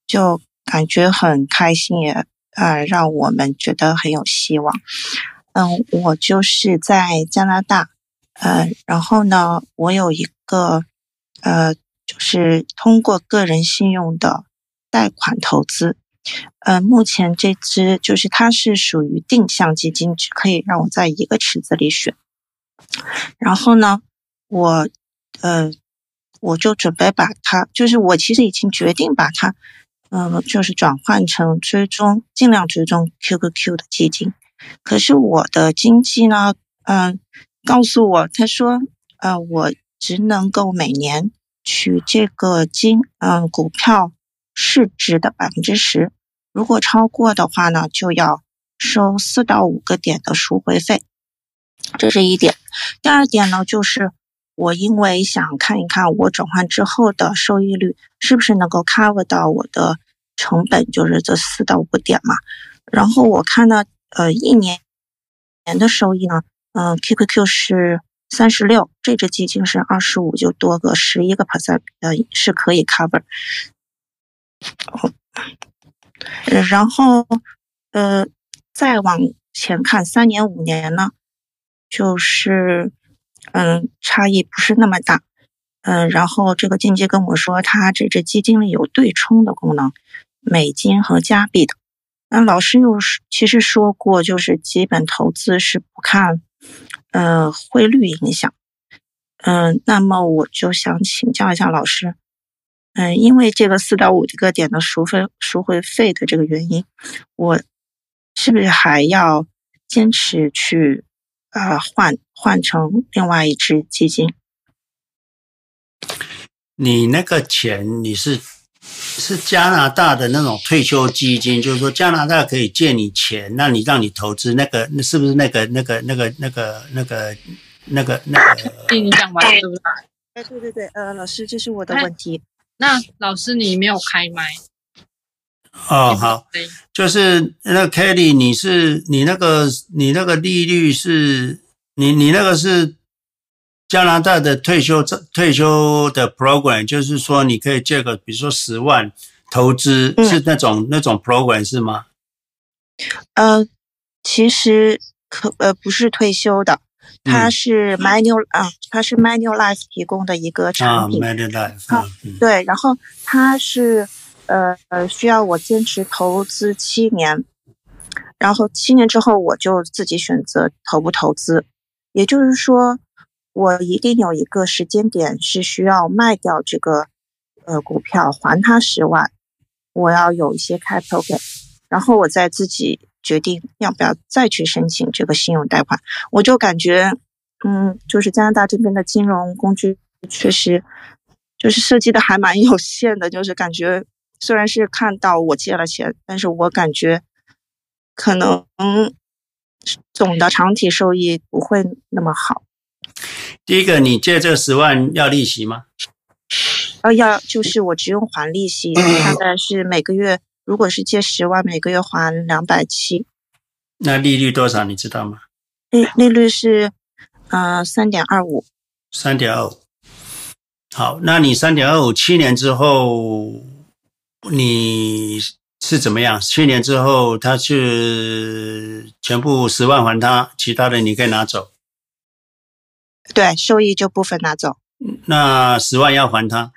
就感觉很开心，也呃让我们觉得很有希望。嗯、我就是在加拿大。呃，然后呢，我有一个呃，就是通过个人信用的贷款投资。呃，目前这支就是它是属于定向基金，只可以让我在一个池子里选。然后呢，我呃，我就准备把它，就是我其实已经决定把它，嗯、呃，就是转换成追踪，尽量追踪 QQQ 的基金。可是我的经济呢，嗯、告诉我，他说，呃，我只能够每年取这个金，嗯、呃，股票市值的百分之十，如果超过的话呢，就要收四到五个点的赎回费。这是一点。第二点呢，就是我因为想看一看我转换之后的收益率是不是能够 cover 到我的成本，就是这四到五个点嘛。然后我看呢，呃，一年年的收益呢。嗯，QQQ 是三十六，这只基金是二十五，就多个十一个 percent，呃，是可以 cover。然后，呃，再往前看，三年、五年呢，就是，嗯，差异不是那么大。嗯，然后这个经纪跟我说，他这只基金里有对冲的功能，美金和加币的。那老师又是其实说过，就是基本投资是不看。呃，汇率影响，嗯、那么我就想请教一下老师，嗯、因为这个四到五个点的赎回赎回费的这个原因，我是不是还要坚持去呃换换成另外一支基金？你那个钱你是？是加拿大的那种退休基金，就是说加拿大可以借你钱，那你让你投资那个，那是不是那个那个那个那个那个那个那个？听你讲完对不对？哎，对对对，呃，老师，这是我的问题。那老师你没有开麦。哦，好，就是那 Kelly，你是你那个你那个利率是你你那个是。加拿大的退休退休的 program，就是说你可以借个，比如说十万投资，是那种、嗯、那种 program 是吗？呃，其实可呃不是退休的，它是 Manulife 啊，它是 Manulife 提供的一个产品。啊，Manulife，嗯，对，然后它是呃呃需要我坚持投资七年，然后七年之后我就自己选择投不投资，也就是说。我一定有一个时间点是需要卖掉这个呃股票还他十万，我要有一些 capital gain，然后我再自己决定要不要再去申请这个信用贷款。我就感觉，嗯，就是加拿大这边的金融工具确实就是设计的还蛮有限的，就是感觉虽然是看到我借了钱，但是我感觉可能总的长体收益不会那么好。第一个，你借这十万要利息吗？呃，要，就是我只用还利息，(coughs) 大概是每个月，如果是借十万，每个月还两百七。那利率多少？你知道吗？利利率是，呃，三点二五。三点二五。好，那你三点二五七年之后，你是怎么样？七年之后，他是全部十万还他，其他的你可以拿走。对，收益就部分拿走。那十万要还他。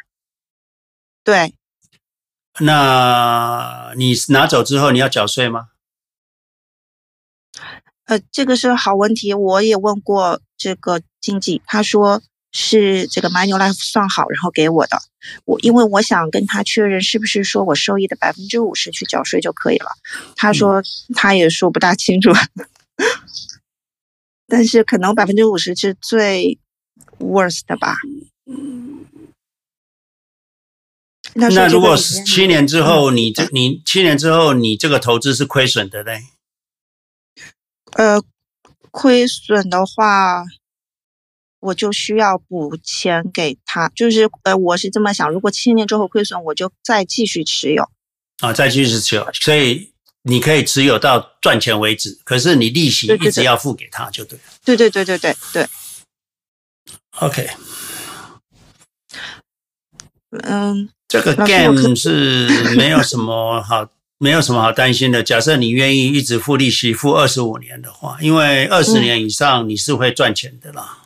对。那你拿走之后，你要缴税吗？呃，这个是好问题，我也问过这个经纪，他说是这个 Manulife 算好然后给我的。我因为我想跟他确认是不是说我收益的百分之五十去缴税就可以了。他说他也说不大清楚，但是可能百分之五十是最 worst 的吧。那，那如果是七年之后，你这你七年之后你这个投资是亏损的嘞？呃，亏损的话，我就需要补钱给他。就是呃，我是这么想，如果七年之后亏损，我就再继续持有。啊，再继续持有，所以你可以持有到赚钱为止。可是你利息一直要付给他，就对了。对对对对对对。OK。嗯。这个 game 是没有什么好，没有什么好担心的。假设你愿意一直付利息，付二十五年的话，因为二十年以上你是会赚钱的啦。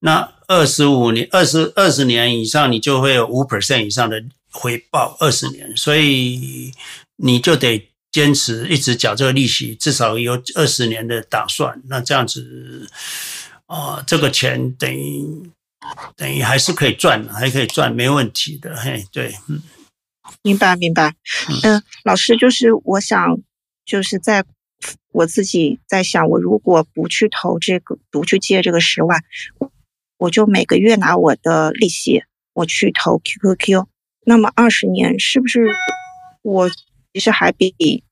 那二十五年、二十二十年以上，你就会有五 percent 以上的回报。二十年，所以你就得坚持一直缴这个利息，至少有二十年的打算。那这样子，啊、呃，这个钱等于。等于还是可以赚，还可以赚，没问题的。嘿，对，嗯，明白明白。嗯，老师，就是我想，就是在我自己在想，我如果不去投这个，不去借这个十万，我就每个月拿我的利息，我去投 QQQ，那么二十年是不是我其实还比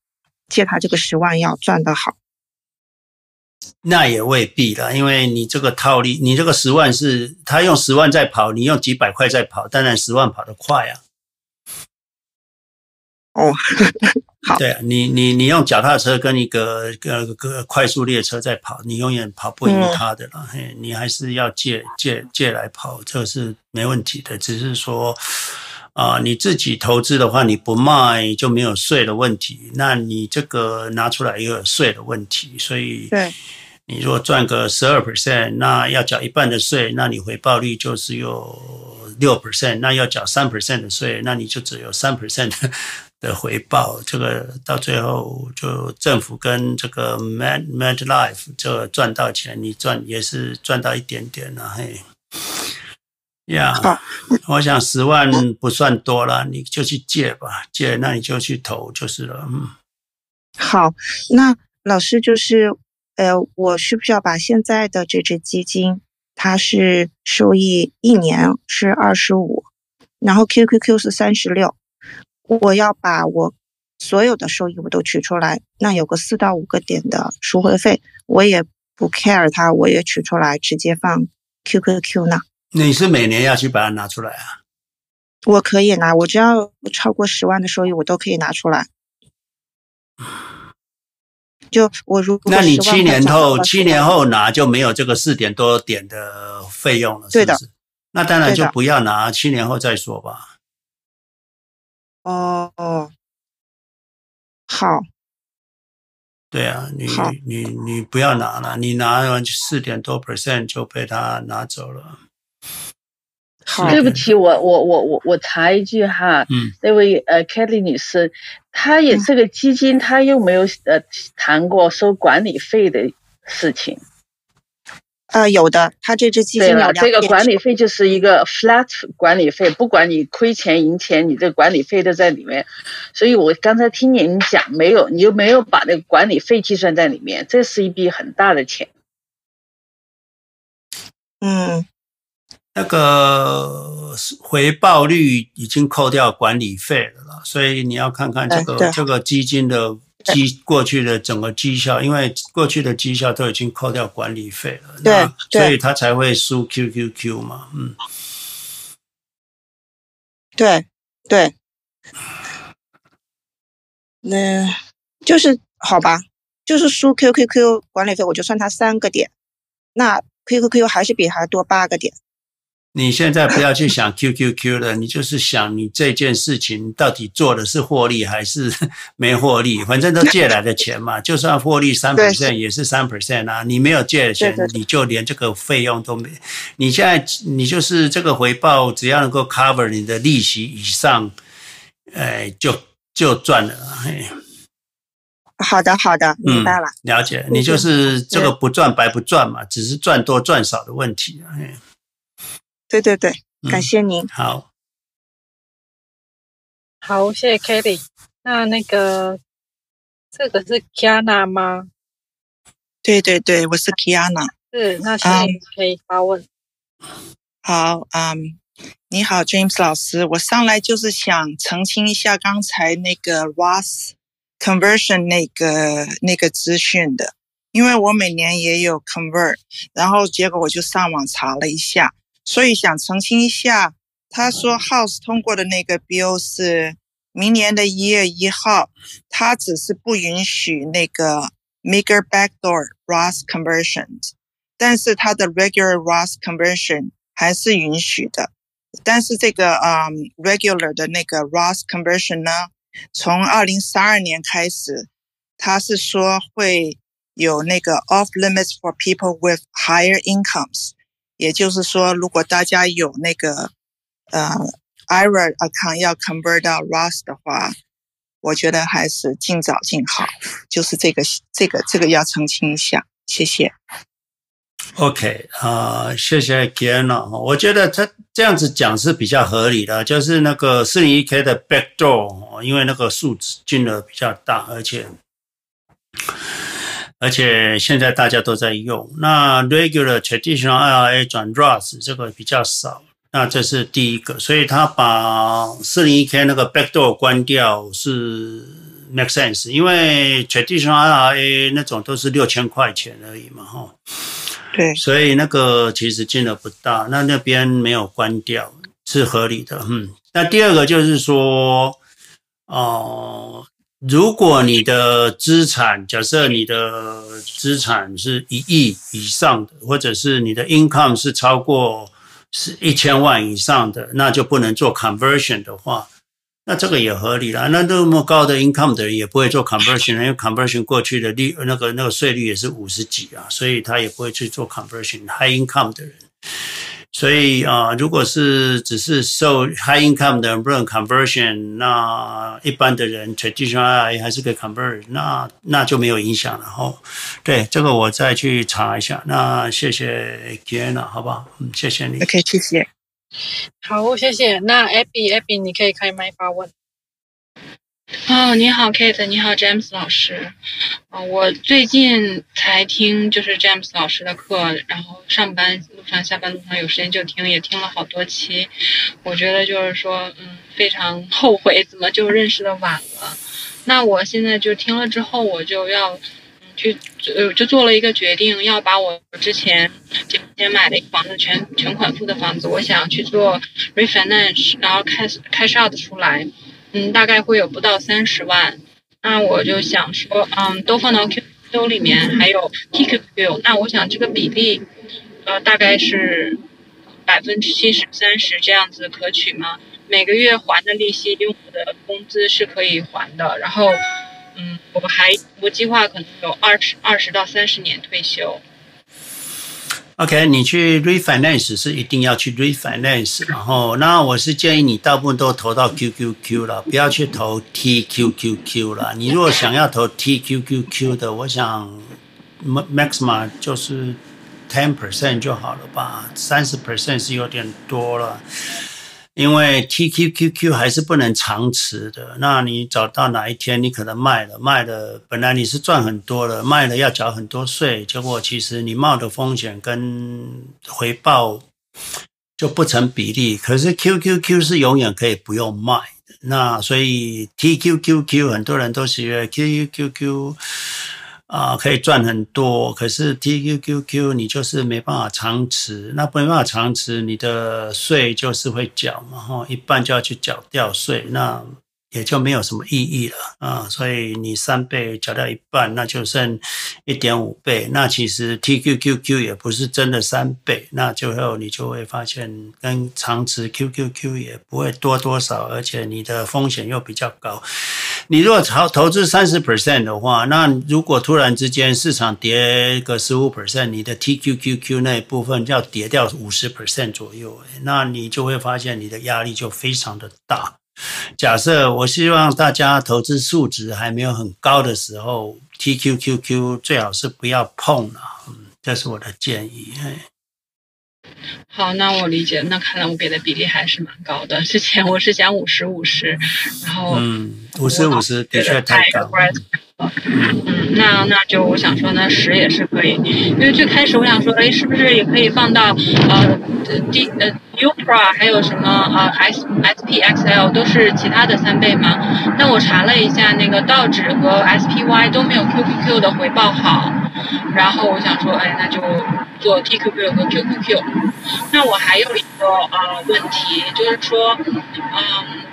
借他这个十万要赚得好？那也未必啦，因为你这个套利，你这个十万是他用十万在跑，你用几百块在跑，当然十万跑得快啊。哦，(laughs) 好。对啊，你你你用脚踏车跟一个个个快速列车在跑，你永远跑不赢他的啦。嘿，你还是要借借借来跑，这是没问题的。只是说啊，你自己投资的话，你不卖就没有税的问题，那你这个拿出来又有税的问题，所以对。你如果赚个十二 percent，那要缴一半的税，那你回报率就是有六 percent。那要缴三 percent 的税，那你就只有三 percent 的回报。这个到最后就政府跟这个 Med Med Life 这赚到钱，你赚也是赚到一点点了。嘿，呀、yeah，我想十万不算多了，你就去借吧，借那你就去投就是了。嗯，好，那老师就是。呃，我需不需要把现在的这只基金，它是收益一年是二十五，然后 QQQ 是三十六，我要把我所有的收益我都取出来，那有个四到五个点的赎回费，我也不 care 它，我也取出来直接放 QQQ 呢？你是每年要去把它拿出来啊？我可以拿，我只要超过十万的收益，我都可以拿出来。就我如果，那你七年后七年后拿就没有这个四点多点的费用了，是不是？那当然就不要拿，七年后再说吧。哦哦，好。对啊，你你你不要拿了，你拿完四点多 percent 就被他拿走了。好，对不起，我我我我我查一句哈，嗯，那位呃，Kelly 女士，她也这个基金，她又没有呃谈过收管理费的事情。呃，有的，她这支基金有两。这个管理费就是一个 flat 管理费，不管你亏钱赢钱，你这管理费都在里面。所以我刚才听您讲，没有，你又没有把那个管理费计算在里面，这是一笔很大的钱。嗯。那个回报率已经扣掉管理费了啦，所以你要看看这个这个基金的绩过去的整个绩效，因为过去的绩效都已经扣掉管理费了，对所以他才会输 QQQ 嘛，嗯，对对，那就是好吧，就是输 QQQ 管理费，我就算他三个点，那 QQQ 还是比他多八个点。你现在不要去想 QQQ 了，你就是想你这件事情到底做的是获利还是 (laughs) 没获利，反正都借来的钱嘛，就算获利三 percent 也是三 percent 啊。你没有借的钱，你就连这个费用都没。你现在你就是这个回报，只要能够 cover 你的利息以上，哎，就就赚了。嘿，好的，好的，明白了。嗯，了解，你就是这个不赚白不赚嘛，只是赚多赚少的问题。对对对，感谢您。嗯、好，好，谢谢 Kelly。那那个，这个是 Kiana 吗？对对对，我是 Kiana。是，那请你可以发问。Um, 好，嗯、um,，你好，James 老师，我上来就是想澄清一下刚才那个 Ross conversion 那个那个资讯的，因为我每年也有 convert，然后结果我就上网查了一下，所以想澄清一下，他说 House 通过的那个 bill 是明年的一月一号，他只是不允许那个 Maker backdoor Roth conversions，但是他的 regular Roth conversion 还是允许的，但是这个嗯、um, regular 的那个 Roth conversion 呢，从二零三二年开始，他是说会有那个 off limits for people with higher incomes，也就是说，如果大家有那个呃 IRA account 要 convert 到 Roth 的话，我觉得还是尽早尽好，就是这个这个这个要澄清一下，谢谢。OK 啊、呃，谢谢 Kiana。我觉得他这样子讲是比较合理的，就是那个 401K 的 backdoor，因为那个数字金额比较大，而且而且现在大家都在用。那 regular traditional IRA 转 Roth 这个比较少，那这是第一个，所以他把四零一 k 那个 backdoor 关掉是 make sense，因为 traditional IRA 那种都是六千块钱而已嘛，哈。对，所以那个其实金额不大，那那边没有关掉是合理的，嗯。那第二个就是说，哦、呃，如果你的资产，假设你的资产是一亿以上的，或者是你的 income 是超过是一千万以上的，那就不能做 conversion 的话。那这个也合理啦，那那么高的 income 的人也不会做 conversion，因为 conversion 过去的利那个那个税率也是五十几啊，所以他也不会去做 conversion。high income 的人，所以啊、呃，如果是只是受 high income 的人不能 conversion，那一般的人 traditional 还是可以 convert，那那就没有影响了哦。对，这个我再去查一下。那谢谢 Kiana，好不好？嗯，谢谢你。OK，谢谢。好，谢谢。那 Abby，Abby，你可以开麦发问。哦，你好，Kate，你好，James 老师。啊、哦，我最近才听就是 James 老师的课，然后上班路上、下班路上有时间就听，也听了好多期。我觉得就是说，嗯，非常后悔怎么就认识的晚了。那我现在就听了之后，我就要。去呃，就做了一个决定，要把我之前之前买的房子全全款付的房子，我想去做 refinance，然后开 cash out 出来，嗯，大概会有不到三十万。那我就想说，嗯，都放到 QQ 里面，还有 TQQ，那我想这个比例，呃，大概是百分之七十三十这样子可取吗？每个月还的利息用我的工资是可以还的，然后。嗯，我还我计划可能有二十二十到三十年退休。OK，你去 refinance 是一定要去 refinance，然后那我是建议你大部分都投到 QQQ 了，不要去投 TQQQ 了。你如果想要投 TQQQ 的，我想 maximum 就是 ten percent 就好了吧，三十 percent 是有点多了。因为 TQQQ 还是不能长持的，那你找到哪一天你可能卖了，卖了本来你是赚很多了，卖了要缴很多税，结果其实你冒的风险跟回报就不成比例。可是 QQQ 是永远可以不用卖的，那所以 TQQQ 很多人都喜欢 QQQQ。啊，可以赚很多，可是 TQQQ 你就是没办法长持，那没办法长持，你的税就是会缴嘛，哈，一半就要去缴掉税，那。也就没有什么意义了啊，所以你三倍缴掉一半，那就剩一点五倍。那其实 TQQQ 也不是真的三倍，那最后你就会发现跟长持 QQQ 也不会多多少，而且你的风险又比较高。你如果投投资三十 percent 的话，那如果突然之间市场跌个十五 percent，你的 TQQQ 那一部分就要跌掉五十 percent 左右，那你就会发现你的压力就非常的大。假设我希望大家投资数值还没有很高的时候，TQQQ 最好是不要碰了，这是我的建议。好，那我理解。那看来我给的比例还是蛮高的。之前我是想五十五十，然后嗯，五十五十的确太高。嗯，那那就我想说，那十也是可以，因为最开始我想说，哎，是不是也可以放到呃第呃 Ultra 还有什么呃 S S P X L 都是其他的三倍吗？那我查了一下，那个道指和 S P Y 都没有 Q Q Q 的回报好，然后我想说，哎，那就做 T Q Q 和 Q Q Q。那我还有一个呃问题，就是说，嗯。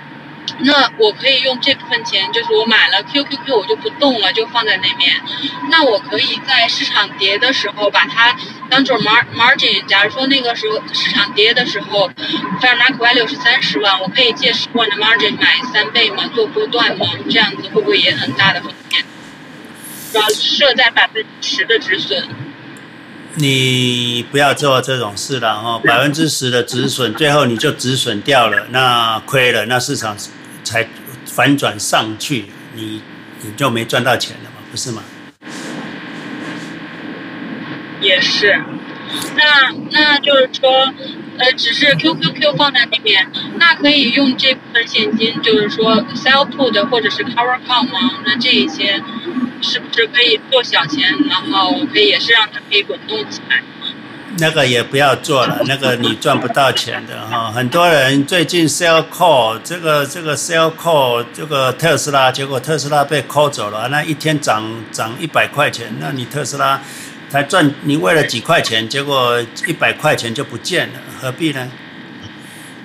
那我可以用这部分钱，就是我买了 QQQ，我就不动了，就放在那边。那我可以在市场跌的时候把它当做 mar margin。假如说那个时候市场跌的时候，fair market value 是三十万，我可以借十万的 margin 买三倍嘛，做波段嘛，这样子会不会也很大的风险？主要设在百分之十的止损。你不要做这种事了哦，百分之十的止损，最后你就止损掉了，那亏了，那市场。才反转上去，你你就没赚到钱了嘛，不是吗？也是，那那就是说，呃，只是 QQQ 放在那边，那可以用这部分现金，就是说 sell put 或者是 cover call 吗？那这一些是不是可以做小钱，然后可以也是让它可以滚动起来？那个也不要做了，(laughs) 那个你赚不到钱的哈。很多人最近 sell call 这个这个 sell call 这个特斯拉，结果特斯拉被 call 走了，那一天涨涨一百块钱，那你特斯拉才赚，你为了几块钱，结果一百块钱就不见了，何必呢？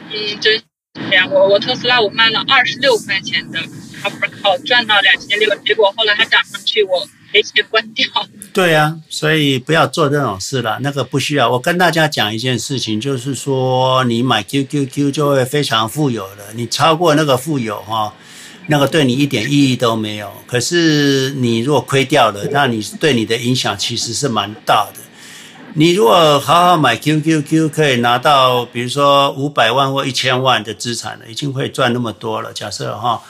嗯，真这样，我我特斯拉我卖了二十六块钱的 cover call 赚到两千六，结果后来它涨上去我。可以关掉。对啊，所以不要做这种事了，那个不需要。我跟大家讲一件事情，就是说你买 QQQ 就会非常富有了，你超过那个富有哈，那个对你一点意义都没有。可是你如果亏掉了，那你对你的影响其实是蛮大的。你如果好好买 QQQ，可以拿到比如说五百万或一千万的资产了，已经会赚那么多了。假设哈。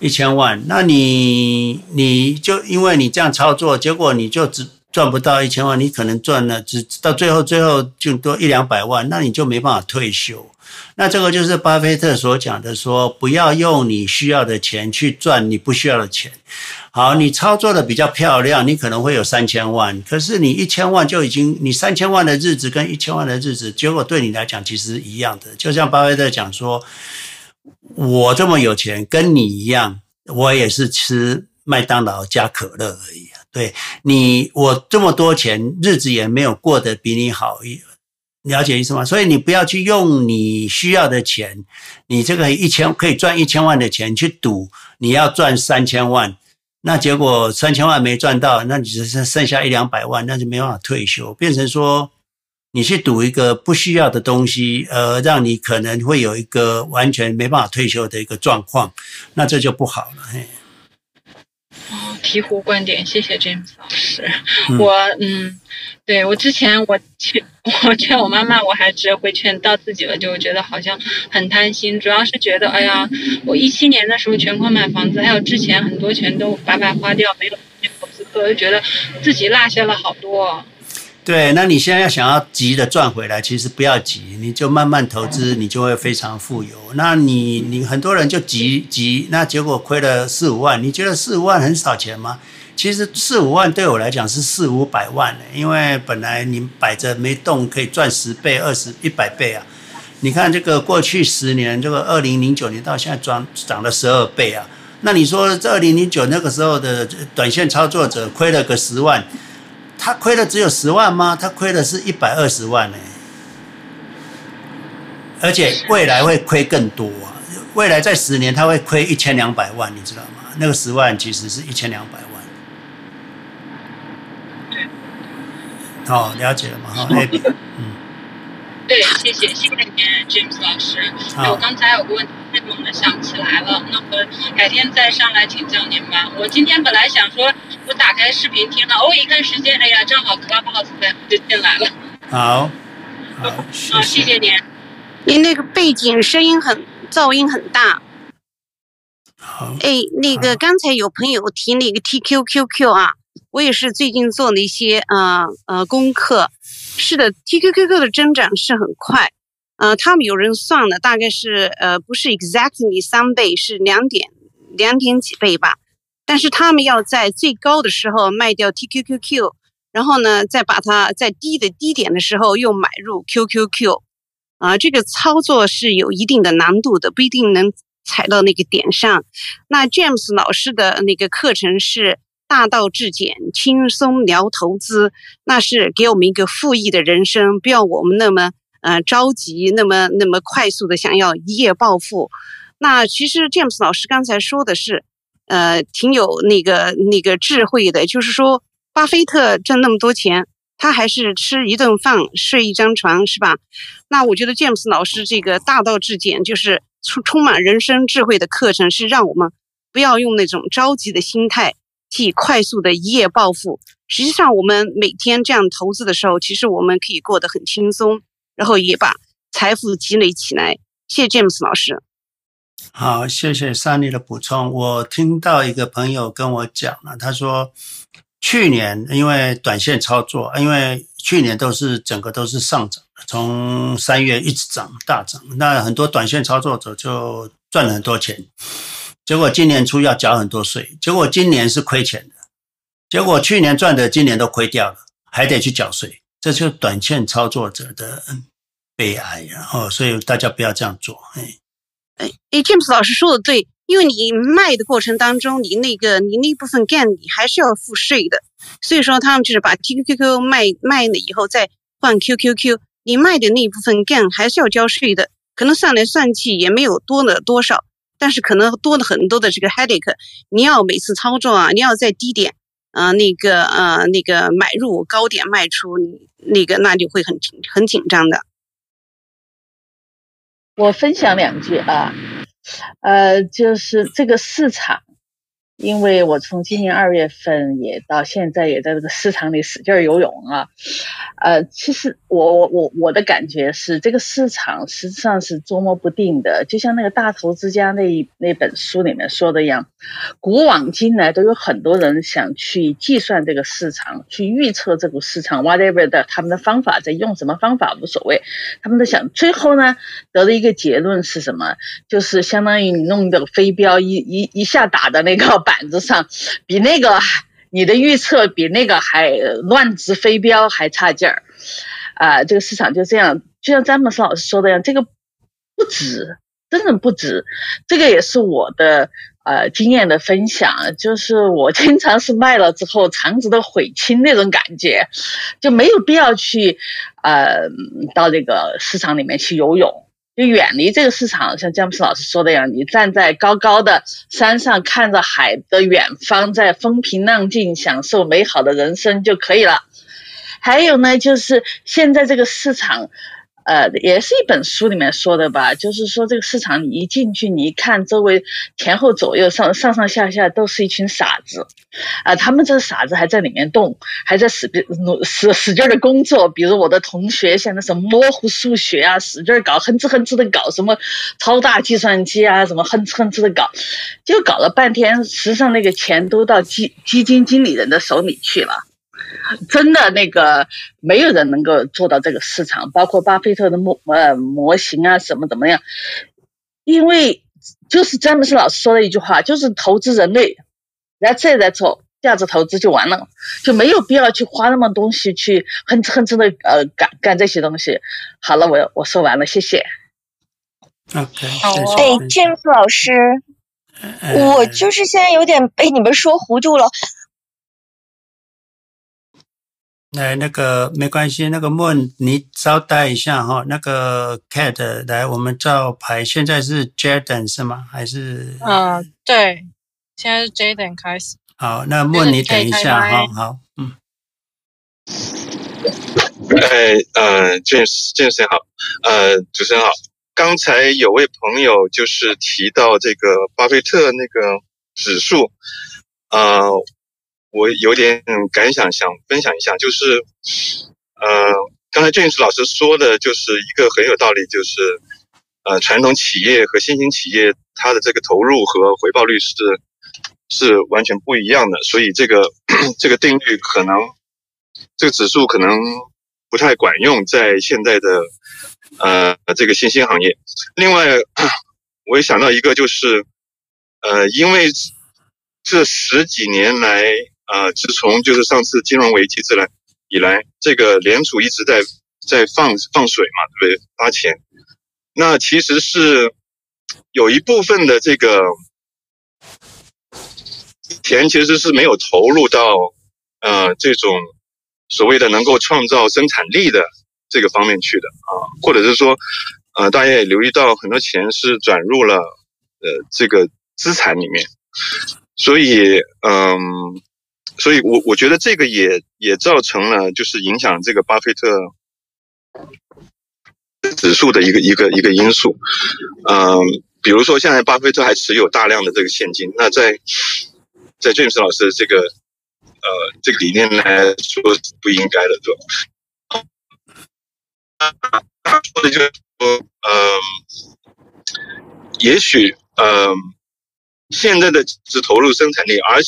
一千万，那你你就因为你这样操作，结果你就只赚不到一千万，你可能赚了只到最后最后就多一两百万，那你就没办法退休。那这个就是巴菲特所讲的说，不要用你需要的钱去赚你不需要的钱。好，你操作的比较漂亮，你可能会有三千万，可是你一千万就已经，你三千万的日子跟一千万的日子，结果对你来讲其实是一样的。就像巴菲特讲说。我这么有钱，跟你一样，我也是吃麦当劳加可乐而已啊。对你，我这么多钱，日子也没有过得比你好，了解意思吗？所以你不要去用你需要的钱，你这个一千可以赚一千万的钱去赌，你要赚三千万，那结果三千万没赚到，那你只剩剩下一两百万，那就没办法退休，变成说。你去赌一个不需要的东西，呃，让你可能会有一个完全没办法退休的一个状况，那这就不好了。嘿，哦，醍醐灌顶，谢谢 James 老师。嗯我嗯，对我之前我劝我劝我妈妈，我还是会劝到自己了，就觉得好像很贪心，主要是觉得哎呀，我一七年的时候全款买房子，还有之前很多钱都白白花掉，没有投资，我就觉得自己落下了好多。对，那你现在要想要急的赚回来，其实不要急，你就慢慢投资，你就会非常富有。那你你很多人就急急，那结果亏了四五万，你觉得四五万很少钱吗？其实四五万对我来讲是四五百万呢，因为本来你摆着没动，可以赚十倍、二十、一百倍啊。你看这个过去十年，这个二零零九年到现在涨涨了十二倍啊。那你说这二零零九那个时候的短线操作者亏了个十万？他亏的只有十万吗？他亏的是一百二十万呢，而且未来会亏更多啊！未来在十年他会亏一千两百万，你知道吗？那个十万其实是一千两百万。对，哦，了解了嘛？哈，嗯。对，谢谢，谢谢你，James 老师。我刚才有个问题，太猛的想不起来了，那我改天再上来请教您吧。我今天本来想说，我打开视频听了，哦，一看时间，哎呀，正好 Clubhouse 就进来了。好，好，好，谢谢您。您那个背景声音很噪音很大。好。哎，那个刚才有朋友提那个 TQQQ 啊，我也是最近做了一些呃呃功课。是的，TQQQ 的增长是很快。呃，他们有人算了，大概是呃不是 exactly 三倍，是两点两点几倍吧。但是他们要在最高的时候卖掉 TQQQ，然后呢，再把它在低的低点的时候又买入 QQQ，啊、这个操作是有一定的难度的，不一定能踩到那个点上。那 James 老师的那个课程是大道至简，轻松聊投资，那是给我们一个富裕的人生，不要我们那么。呃，着急那么那么快速的想要一夜暴富，那其实 James 老师刚才说的是，呃，挺有那个那个智慧的，就是说，巴菲特挣那么多钱，他还是吃一顿饭睡一张床，是吧？那我觉得 James 老师这个大道至简，就是充充满人生智慧的课程，是让我们不要用那种着急的心态去快速的一夜暴富。实际上，我们每天这样投资的时候，其实我们可以过得很轻松。然后也把财富积累起来。谢谢 James 老师。好，谢谢三立的补充。我听到一个朋友跟我讲了，他说去年因为短线操作，因为去年都是整个都是上涨，从三月一直涨大涨，那很多短线操作者就赚了很多钱。结果今年初要缴很多税，结果今年是亏钱的。结果去年赚的，今年都亏掉了，还得去缴税。这就是短线操作者的。悲哀，然后所以大家不要这样做。哎，哎，James 老师说的对，因为你卖的过程当中，你那个你那部分 gain 你还是要付税的，所以说他们就是把 TQQQ 卖卖了以后再换 QQQ，你卖的那部分 gain 还是要交税的，可能算来算去也没有多了多少，但是可能多了很多的这个 headache，你要每次操作啊，你要在低点啊、呃、那个呃那个买入高点卖出，你那个那就会很很紧张的。我分享两句啊，呃，就是这个市场。因为我从今年二月份也到现在也在这个市场里使劲游泳啊，呃，其实我我我我的感觉是，这个市场实际上是捉摸不定的，就像那个大投资家那那本书里面说的一样，古往今来都有很多人想去计算这个市场，去预测这个市场，whatever 的他们的方法在用什么方法无所谓，他们都想最后呢得了一个结论是什么？就是相当于你弄的飞镖一一一下打的那个。(laughs) 板子上比那个你的预测比那个还乱掷飞镖还差劲儿，啊，这个市场就这样，就像詹姆斯老师说的一样，这个不值，真的不值。这个也是我的呃经验的分享，就是我经常是卖了之后肠子都悔青那种感觉，就没有必要去呃到这个市场里面去游泳。就远离这个市场，像詹姆斯老师说的一样，你站在高高的山上，看着海的远方，在风平浪静，享受美好的人生就可以了。还有呢，就是现在这个市场。呃，也是一本书里面说的吧，就是说这个市场，你一进去，你一看周围前后左右上上上下下都是一群傻子，啊、他们这傻子还在里面动，还在使努使使劲的工作。比如我的同学，现在什么模糊数学啊，使劲搞，哼哧哼哧的搞什么超大计算机啊，什么哼哧哼哧的搞，就搞了半天，实际上那个钱都到基基金经理人的手里去了。真的那个没有人能够做到这个市场，包括巴菲特的模呃模型啊什么怎么样？因为就是詹姆斯老师说的一句话，就是投资人类，然后再来做价值投资就完了，就没有必要去花那么东西去哼哧哼哧的呃干干这些东西。好了，我我说完了，谢谢。OK，好，哎詹姆斯老师，我就是现在有点被你们说糊涂了。来，那个没关系，那个 Moon，你稍待一下哈。那个 Cat，来，我们照牌，现在是 Jaden 是吗？还是？嗯，对，现在是 Jaden 开始。好，那 Moon，你等一下哈。好，嗯。哎，呃，James，James 好，呃，主持人好。刚才有位朋友就是提到这个巴菲特那个指数，呃。我有点感想，想分享一下，就是，呃，刚才 James 老师说的，就是一个很有道理，就是，呃，传统企业和新兴企业，它的这个投入和回报率是是完全不一样的，所以这个这个定律可能，这个指数可能不太管用，在现在的呃这个新兴行业。另外，我也想到一个，就是呃，因为这十几年来，呃，自从就是上次金融危机之来以来，这个联储一直在在放放水嘛，对不对？发钱，那其实是有一部分的这个。钱其实是没有投入到，呃，这种所谓的能够创造生产力的这个方面去的啊，或者是说，呃，大家也留意到很多钱是转入了呃这个资产里面，所以嗯，所以我我觉得这个也也造成了就是影响这个巴菲特指数的一个一个一个因素，嗯，比如说现在巴菲特还持有大量的这个现金，那在在 James 老师的这个呃这个理念来说是不应该的，对吧？说的就是说，嗯，也许嗯，现在的只投入生产力，而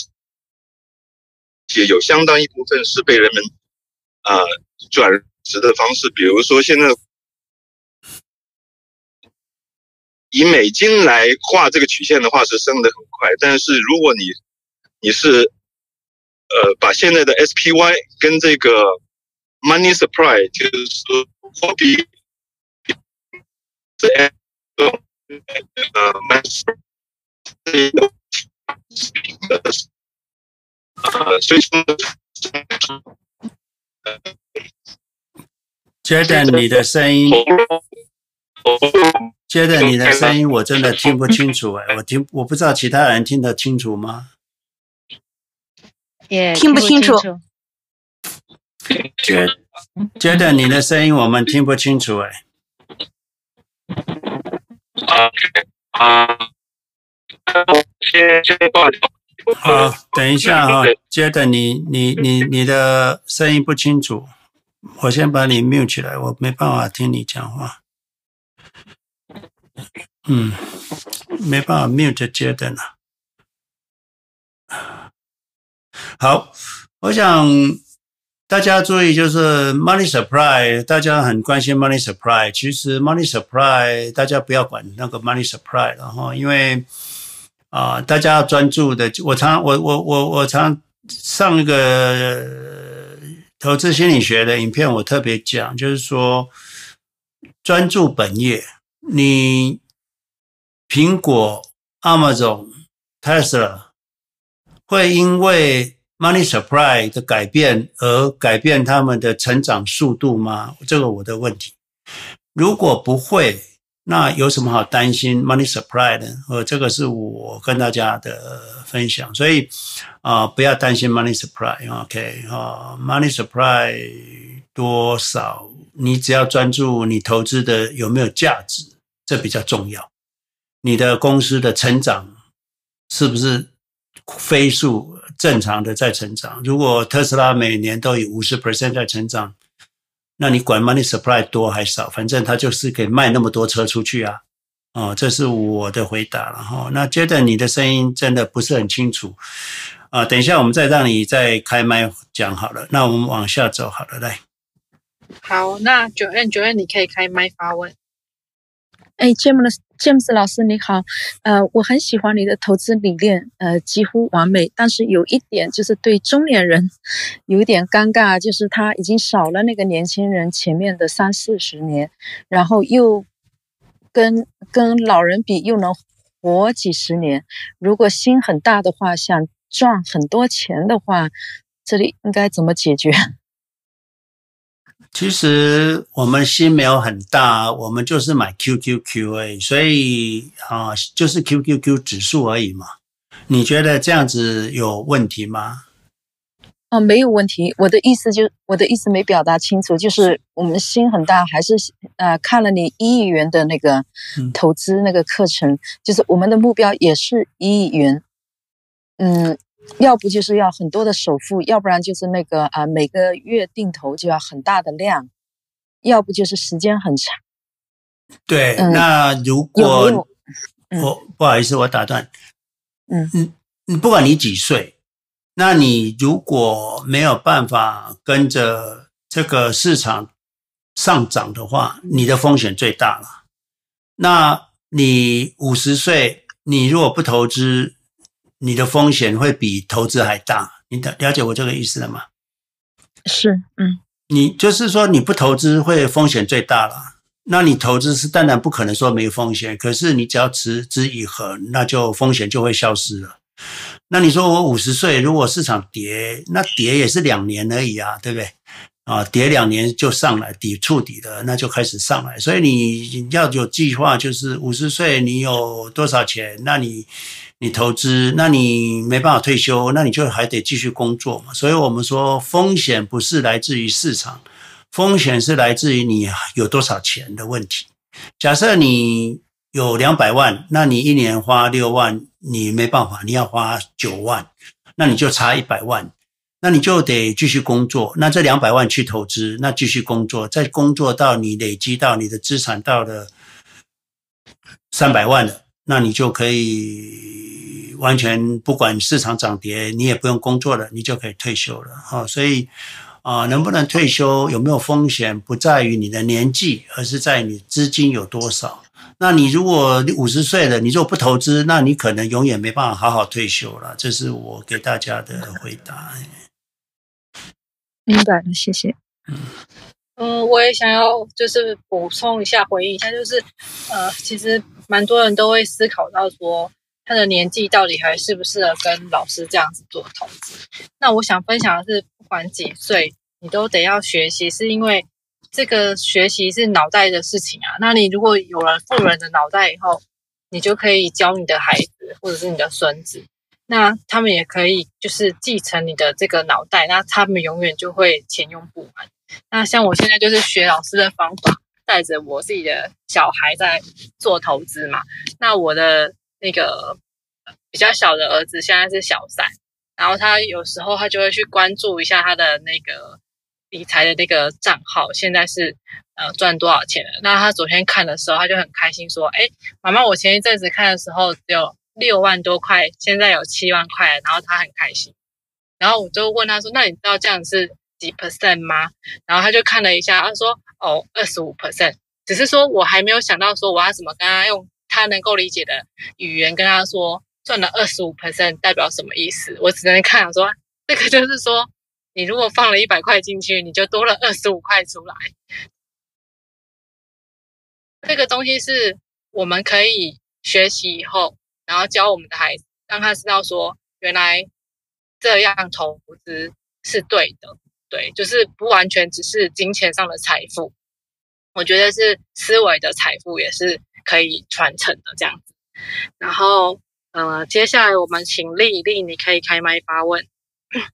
且有相当一部分是被人们啊、转职的方式，比如说现在以美金来画这个曲线的话是升得很快，但是如果你你是，呃，把现在的 SPY 跟这个 Money Supply，就是说货币，呃，呃，Money，呃，所以说，觉得你的声音，觉得你的声音我真的听不清楚哎，我听我不知道其他人听得清楚吗？也听不清楚。觉觉得你的声音我们听不清楚哎。啊，先先挂掉。好，等一下哈，觉得你你你你的声音不清楚，我先把你 mute 起来，我没办法听你讲话。嗯，没办法 mute 觉得呢。好，我想大家注意，就是 money supply，大家很关心 money supply。其实 money supply，大家不要管那个 money supply，然后因为啊、大家要专注的。我常我我我我常上一个投资心理学的影片，我特别讲，就是说专注本业。你苹果、Amazon、Tesla。会因为 money supply 的改变而改变他们的成长速度吗？这个我的问题。如果不会，那有什么好担心 money supply 的？呃，这个是我跟大家的分享。所以啊、不要担心 money supply。OK 啊、，money supply 多少，你只要专注你投资的有没有价值，这比较重要。你的公司的成长是不是？飞速正常的在成长。如果特斯拉每年都有五十 percent 在成长，那你管 money supply 多还少？反正他就是可以卖那么多车出去啊！哦，这是我的回答了哈。那觉得你的声音真的不是很清楚啊，等一下我们再让你再开麦讲好了。那我们往下走好了，来。好，那九 N 九 N，你可以开麦发问。哎，James James 老师你好，呃，我很喜欢你的投资理念，呃，几乎完美。但是有一点就是对中年人有一点尴尬，就是他已经少了那个年轻人前面的三四十年，然后又跟跟老人比又能活几十年。如果心很大的话，想赚很多钱的话，这里应该怎么解决？其实我们心没有很大，我们就是买 QQQ 而已，所以啊，就是 QQQ 指数而已嘛。你觉得这样子有问题吗？哦，没有问题。我的意思就我的意思没表达清楚，就是我们心很大，还是呃看了你一亿元的那个投资那个课程，嗯、就是我们的目标也是一亿元。嗯。要不就是要很多的首付，要不然就是那个啊，每个月定投就要很大的量，要不就是时间很长。对，嗯、那如果我、不好意思，我打断。嗯嗯嗯，不管你几岁，那你如果没有办法跟着这个市场上涨的话，你的风险最大了。那你五十岁，你如果不投资，你的风险会比投资还大。你了解我这个意思了吗？是，嗯，你就是说你不投资会风险最大了。那你投资是当然不可能说没风险，可是你只要持之以恒，那就风险就会消失了。那你说我五十岁，如果市场跌，那跌也是两年而已啊，对不对？啊，跌两年就上来，底触底了，那就开始上来。所以你要有计划，就是五十岁你有多少钱，那你你投资，那你没办法退休，那你就还得继续工作嘛。所以我们说，风险不是来自于市场。风险是来自于你有多少钱的问题。假设你有两百万，那你一年花六万，你没办法，你要花九万，那你就差一百万，那你就得继续工作。那这两百万去投资，那继续工作，再工作到你累积到你的资产到了三百万了，那你就可以完全不管市场涨跌，你也不用工作了，你就可以退休了。好，所以。啊，能不能退休，有没有风险，不在于你的年纪，而是在你资金有多少。那你如果五十岁了，你如果不投资，那你可能永远没办法好好退休了。这是我给大家的回答。明白了，谢谢。嗯，嗯，我也想要就是补充一下，回应一下，就是呃，其实蛮多人都会思考到说，他的年纪到底还适不适合跟老师这样子做投资。那我想分享的是。不管几岁，你都得要学习，是因为这个学习是脑袋的事情啊。那你如果有了富人的脑袋以后，你就可以教你的孩子或者是你的孙子，那他们也可以就是继承你的这个脑袋，那他们永远就会钱用不完。那像我现在就是学老师的方法，带着我自己的小孩在做投资嘛。那我的那个比较小的儿子现在是小三。然后他有时候他就会去关注一下他的那个理财的那个账号，现在是呃赚多少钱了。那他昨天看的时候，他就很开心说：“哎，妈妈，我前一阵子看的时候只有六万多块，现在有七万块。”然后他很开心。然后我就问他说：“那你知道这样是几 percent 吗？”然后他就看了一下，他说：“哦，二十五 percent。”只是说我还没有想到说我要怎么跟他用他能够理解的语言跟他说。赚了二十五 percent 代表什么意思？我只能看说，这个就是说，你如果放了一百块进去，你就多了二十五块出来。这个东西是我们可以学习以后，然后教我们的孩子，让他知道说，原来这样投资是对的，对，就是不完全只是金钱上的财富，我觉得是思维的财富也是可以传承的这样子，然后。呃，接下来我们请丽丽，你可以开麦发问。(coughs)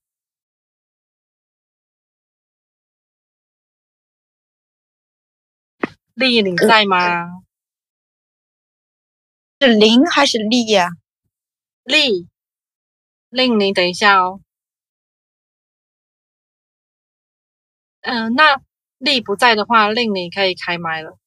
丽，你在吗？是林还是丽呀？丽，令你等一下哦。嗯、呃，那丽不在的话，令你可以开麦了。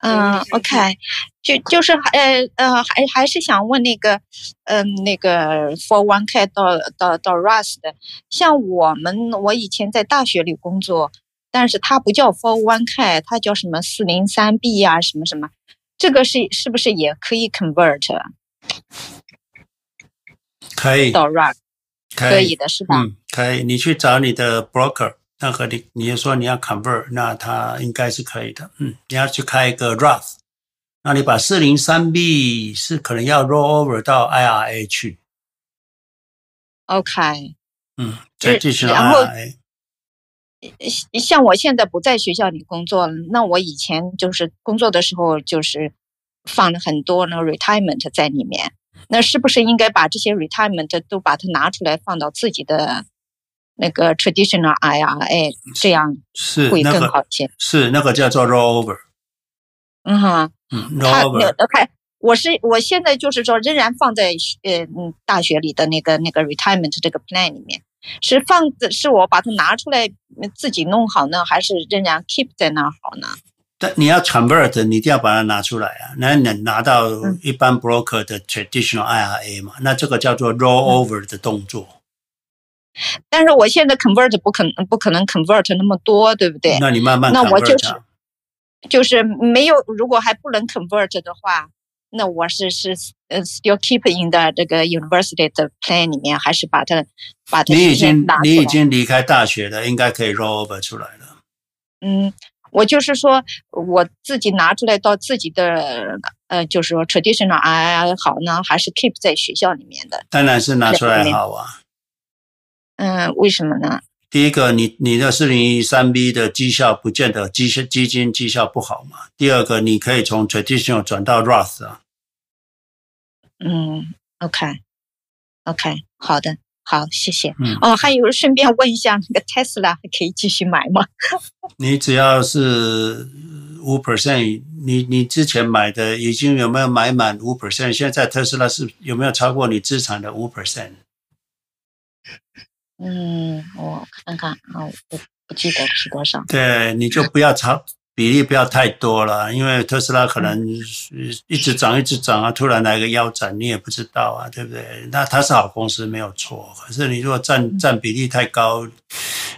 嗯，OK，就就是呃呃还还是想问那个嗯、呃、那个 For One K 到到到 Rust 的，像我们我以前在大学里工作，但是它不叫 For One K，它叫什么四零三 B 呀什么什么，这个是是不是也可以 convert？可以到以，可以的是吧？嗯，可以，你去找你的 broker。那和你，你说你要 convert，那它应该是可以的。嗯，你要去开一个 Roth，那你把四零三 B 是可能要 roll over 到 IRA 去。OK。嗯，再继续 IRA。然后，像我现在不在学校里工作，那我以前就是工作的时候，就是放了很多那 retirement 在里面。那是不是应该把这些 retirement 都把它拿出来放到自己的？那个 traditional IRA 这样是会更好一些，是那个叫做 rollover。嗯哼，嗯，rollover。OK，我是我现在就是说仍然放在呃嗯大学里的那个那个 retirement 这个 plan 里面，是放的是我把它拿出来自己弄好呢，还是仍然 keep 在那儿好呢？但你要 convert，你一定要把它拿出来啊，那你拿到一般 broker 的 traditional IRA 嘛，嗯、那这个叫做 rollover 的动作。(laughs) 但是我现在 convert 不可能不可能 convert 那么多，对不对？那你慢慢那我就是就是没有，如果还不能 convert 的话，那我是是呃 still keep in 的这个 university 的 plan 里面，还是把它把它你已经你已经离开大学了，应该可以 roll over 出来了。嗯，我就是说我自己拿出来到自己的呃，就是说 traditional I 好呢，还是 keep 在学校里面的？当然是拿出来好啊。嗯，为什么呢？第一个，你你的四零一三 B 的绩效不见得基基金绩效不好嘛。第二个，你可以从 traditional 转到 Roth 啊。嗯，OK，OK，、好的，好，谢谢。嗯哦，还有顺便问一下，那个 Tesla 还可以继续买吗？(laughs) 你只要是五 percent，你你之前买的已经有没有买满五 percent？现在特斯拉是有没有超过你资产的五 percent？嗯，我看看啊，我不记得是多少。对，你就不要超比例不要太多了，因为特斯拉可能一直涨一直涨啊，突然来个腰斩，你也不知道啊，对不对？那它是好公司没有错，可是你如果占占比例太高，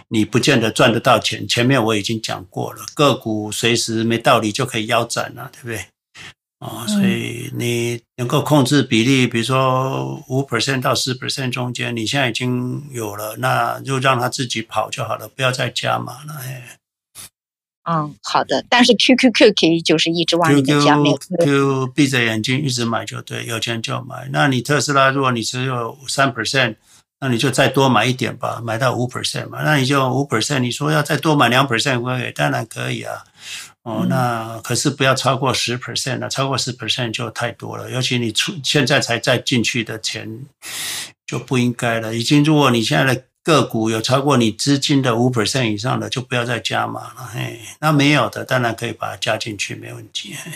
你不见得赚得到钱。前面我已经讲过了，个股随时没道理就可以腰斩了，对不对？哦，所以你能够控制比例，比如说五 percent 到十 percent 中间，你现在已经有了，那就让它自己跑就好了，不要再加码了。哎嗯，好的。但是 QQQ 可以就是一直往里面加，没有 QQ 闭着眼睛一直买就对，有钱就买。那你特斯拉，如果你只有三 percent，那你就再多买一点吧，买到五 percent 嘛。那你就五 percent，你说要再多买两 percent？当然可以啊。哦，那可是不要超过十 percent 了，超过十 percent 就太多了。尤其你出现在才再进去的钱就不应该了。已经，如果你现在的个股有超过你资金的五 percent 以上的，就不要再加码了。嘿，那没有的，当然可以把它加进去，没问题。嘿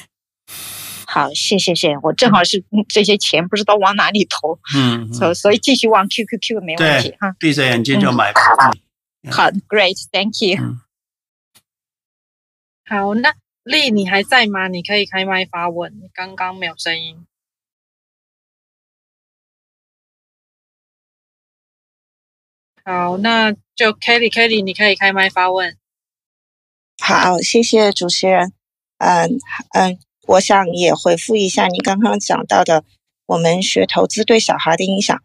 好，谢谢谢谢，我正好是这些钱不知道往哪里投，嗯，所所以继续往 QQQ 没问题哈。，闭着眼睛就买吧。嗯好，Great，Thank you。好，那丽你还在吗？你可以开麦发问，刚刚没有声音。好，那就 Kelly，Kelly，你可以开麦发问。好，谢谢主持人。嗯嗯，我想也回复一下你刚刚讲到的，我们学投资对小孩的影响。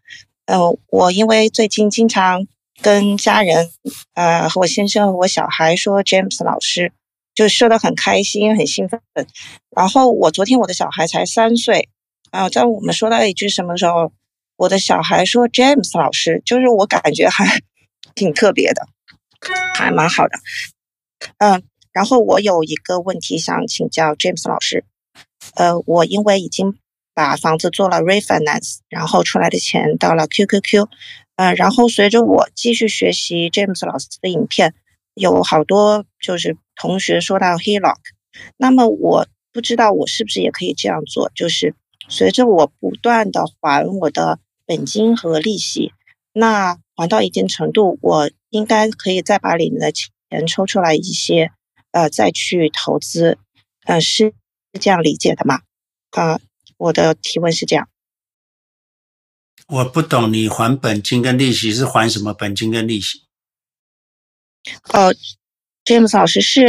嗯，我因为最近经常跟家人，呃，和我先生和我小孩说 James 老师，就说得很开心，很兴奋。然后我昨天我的小孩才三岁，啊，在我们说到一句什么时候，我的小孩说 James 老师，就是我感觉还挺特别的，还蛮好的。嗯。然后我有一个问题想请教 James 老师，呃，我因为已经把房子做了 refinance，然后出来的钱到了 QQQ，呃，然后随着我继续学习 James 老师的影片，有好多就是同学说到 HELOC，那么我不知道我是不是也可以这样做，就是随着我不断的还我的本金和利息，那还到一定程度，我应该可以再把里面的钱抽出来一些。呃，再去投资，呃，是这样理解的吗？啊、我的提问是这样。我不懂你还本金跟利息是还什么本金跟利息？呃，James 老师是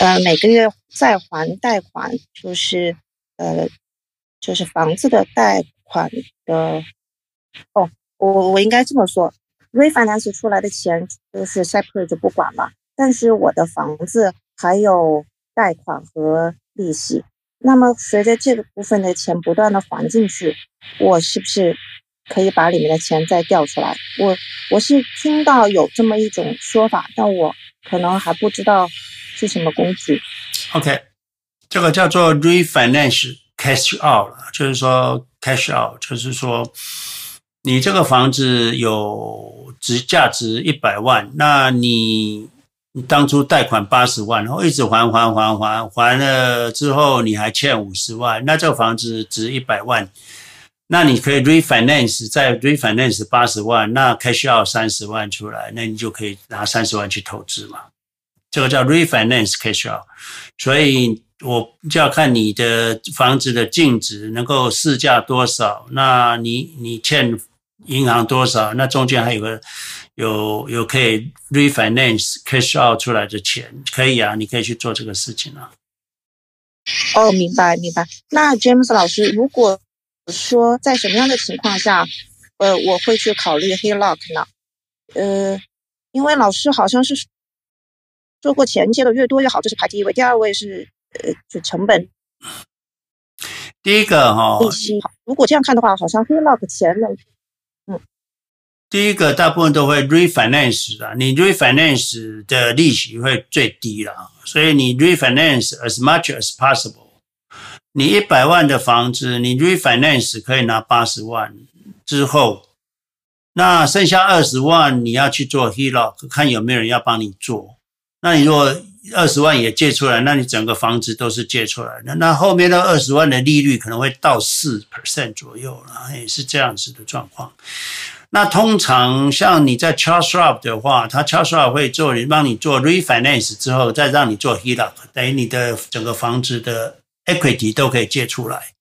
呃每个月再还贷款，就是呃就是房子的贷款的。哦，我我应该这么说，refinance 出来的钱就是 separate 就不管了，但是我的房子。还有贷款和利息，那么随着这个部分的钱不断的还进去，我是不是可以把里面的钱再调出来？我我是听到有这么一种说法，但我可能还不知道是什么工具。OK，这个叫做 refinance cash out，就是说 cash out，就是说你这个房子有值价值一百万，那你。你当初贷款八十万，然后一直还还还还还了之后，你还欠五十万，那这个房子值一百万，那你可以 refinance 再 refinance 八十万，那 cash out 三十万出来，那你就可以拿三十万去投资嘛。这个叫 refinance cash out，所以我就要看你的房子的净值能够市价多少，那你你欠银行多少，那中间还有个有有可以 refinance cash out 出来的钱，可以啊，你可以去做这个事情啊。哦，明白明白。那 James 老师，如果说在什么样的情况下，呃，我会去考虑 HELOC 呢？呃，因为老师好像是说过钱借的越多越好，这是排第一位，第二位是呃，就成本。第一个哈，利息。如果这样看的话，好像 HELOC 钱呢，嗯，第一个大部分都会 refinance 的，你 refinance 的利息会最低了，所以你 refinance as much as possible。你一百万的房子，你 refinance 可以拿八十万之后，那剩下二十万你要去做 HELOC，看有没有人要帮你做。那你如果二十万也借出来，那你整个房子都是借出来的。那后面的二十万的利率可能会到四 percent 左右了，也是这样子的状况。那通常像你在 Charles Rob 的话，他 Charles Rob 会做你帮你做 refinance 之后，再让你做 HELOC，等于你的整个房子的 equity 都可以借出来。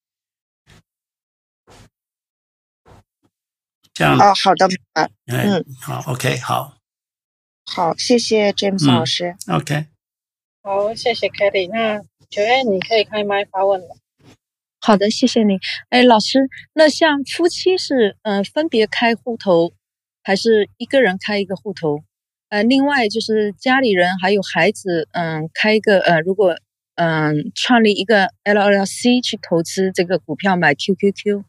这样哦，好的，嗯，嗯，好，OK，好。好，谢谢 James 老师。嗯、OK，好，谢谢 Kelly。那 Joanne 你可以开麦发问了。好的，谢谢你。哎，老师，那像夫妻是嗯、呃、分别开户头，还是一个人开一个户头？呃，另外就是家里人还有孩子，嗯、呃，开一个呃，如果嗯、创立一个 LLC 去投资这个股票买 QQQ，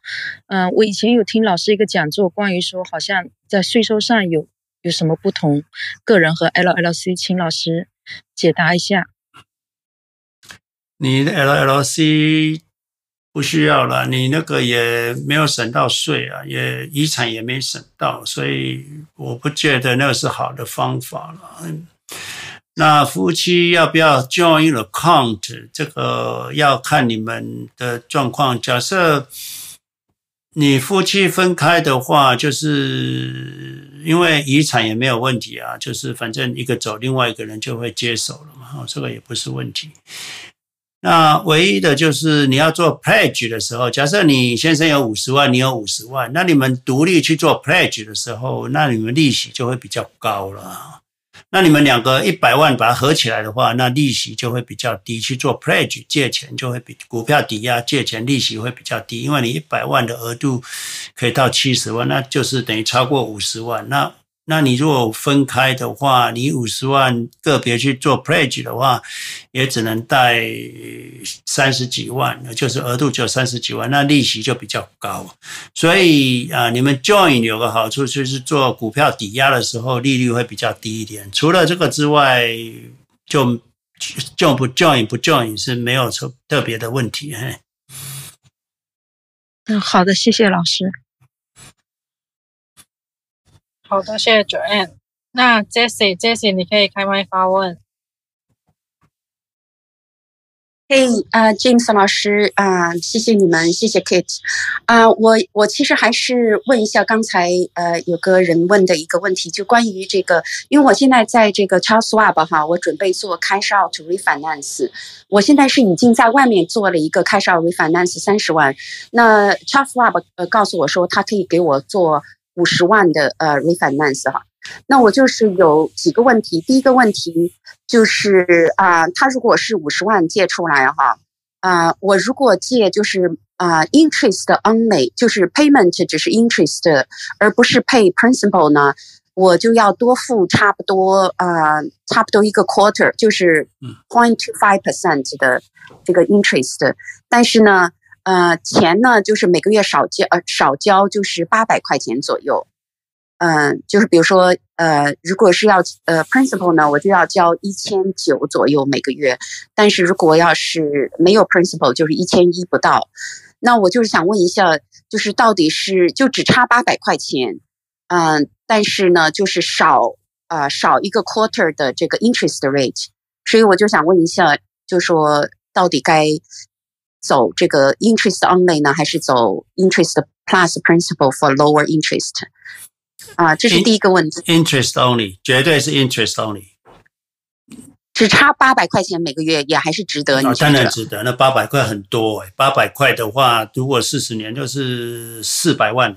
嗯、我以前有听老师一个讲座，关于说好像在税收上有。有什么不同？个人和 LLC，请老师解答一下。你的 LLC 不需要了，你那个也没有省到税啊，也遗产也没省到，所以我不觉得那个是好的方法了。那夫妻要不要 join account？这个要看你们的状况。假设你夫妻分开的话，就是。因为遗产也没有问题啊，就是反正一个走，另外一个人就会接手了嘛，这个也不是问题。那唯一的就是你要做 pledge 的时候，假设你先生有五十万，你有五十万，那你们独立去做 pledge 的时候，那你们利息就会比较高了。那你们两个一百万把它合起来的话，那利息就会比较低。去做 pledge 借钱就会比股票抵押借钱利息会比较低，因为你一百万的额度可以到七十万，那就是等于超过五十万。那那你如果分开的话，你五十万个别去做 pledge 的话，也只能贷三十几万，就是额度只有三十几万，那利息就比较高。所以啊，你们 join 有个好处就是做股票抵押的时候利率会比较低一点。除了这个之外，就 join 不 join 不 join 是没有特特别的问题。嗯，好的，谢谢老师。好的，谢谢 Joanne。那 Jesse，Jesse，你可以开麦发问。嘿，啊，James 老师啊，呃，谢谢你们，谢谢 Kate。啊，我我其实还是问一下刚才呃有个人问的一个问题，就关于这个，因为我现在在这个 Charles Schwab 哈，我准备做 cash out refinance。我现在是已经在外面做了一个 cash out refinance 三十万，那 Charles Schwab 呃告诉我说他可以给我做。五十万的呃 refinance 哈，那我就是有几个问题。第一个问题就是啊、呃，他如果是五十万借出来哈，啊、呃，我如果借就是啊、呃、interest only，就是 payment 只是 interest，而不是 pay principal 呢，我就要多付差不多啊、呃，差不多一个 quarter，就是 point two five percent 的这个 interest，但是呢。呃，钱呢，就是每个月少交，呃，少交就是八百块钱左右。嗯、就是比如说，呃，如果是要呃 principal 呢，我就要交一千九左右每个月。但是如果要是没有 principal，就是一千一不到。那我就是想问一下，就是到底是就只差八百块钱，嗯、但是呢，就是少啊、呃、少一个 quarter 的这个 interest rate。所以我就想问一下，就说到底该。走这个 interest only 呢，还是走 interest plus principal for lower interest？啊，这是第一个问题。interest only 绝对是 interest only，只差八百块钱每个月也还是值得。你、哦、当然值得，那八百块很多哎，八百块的话，如果四十年就是四百万。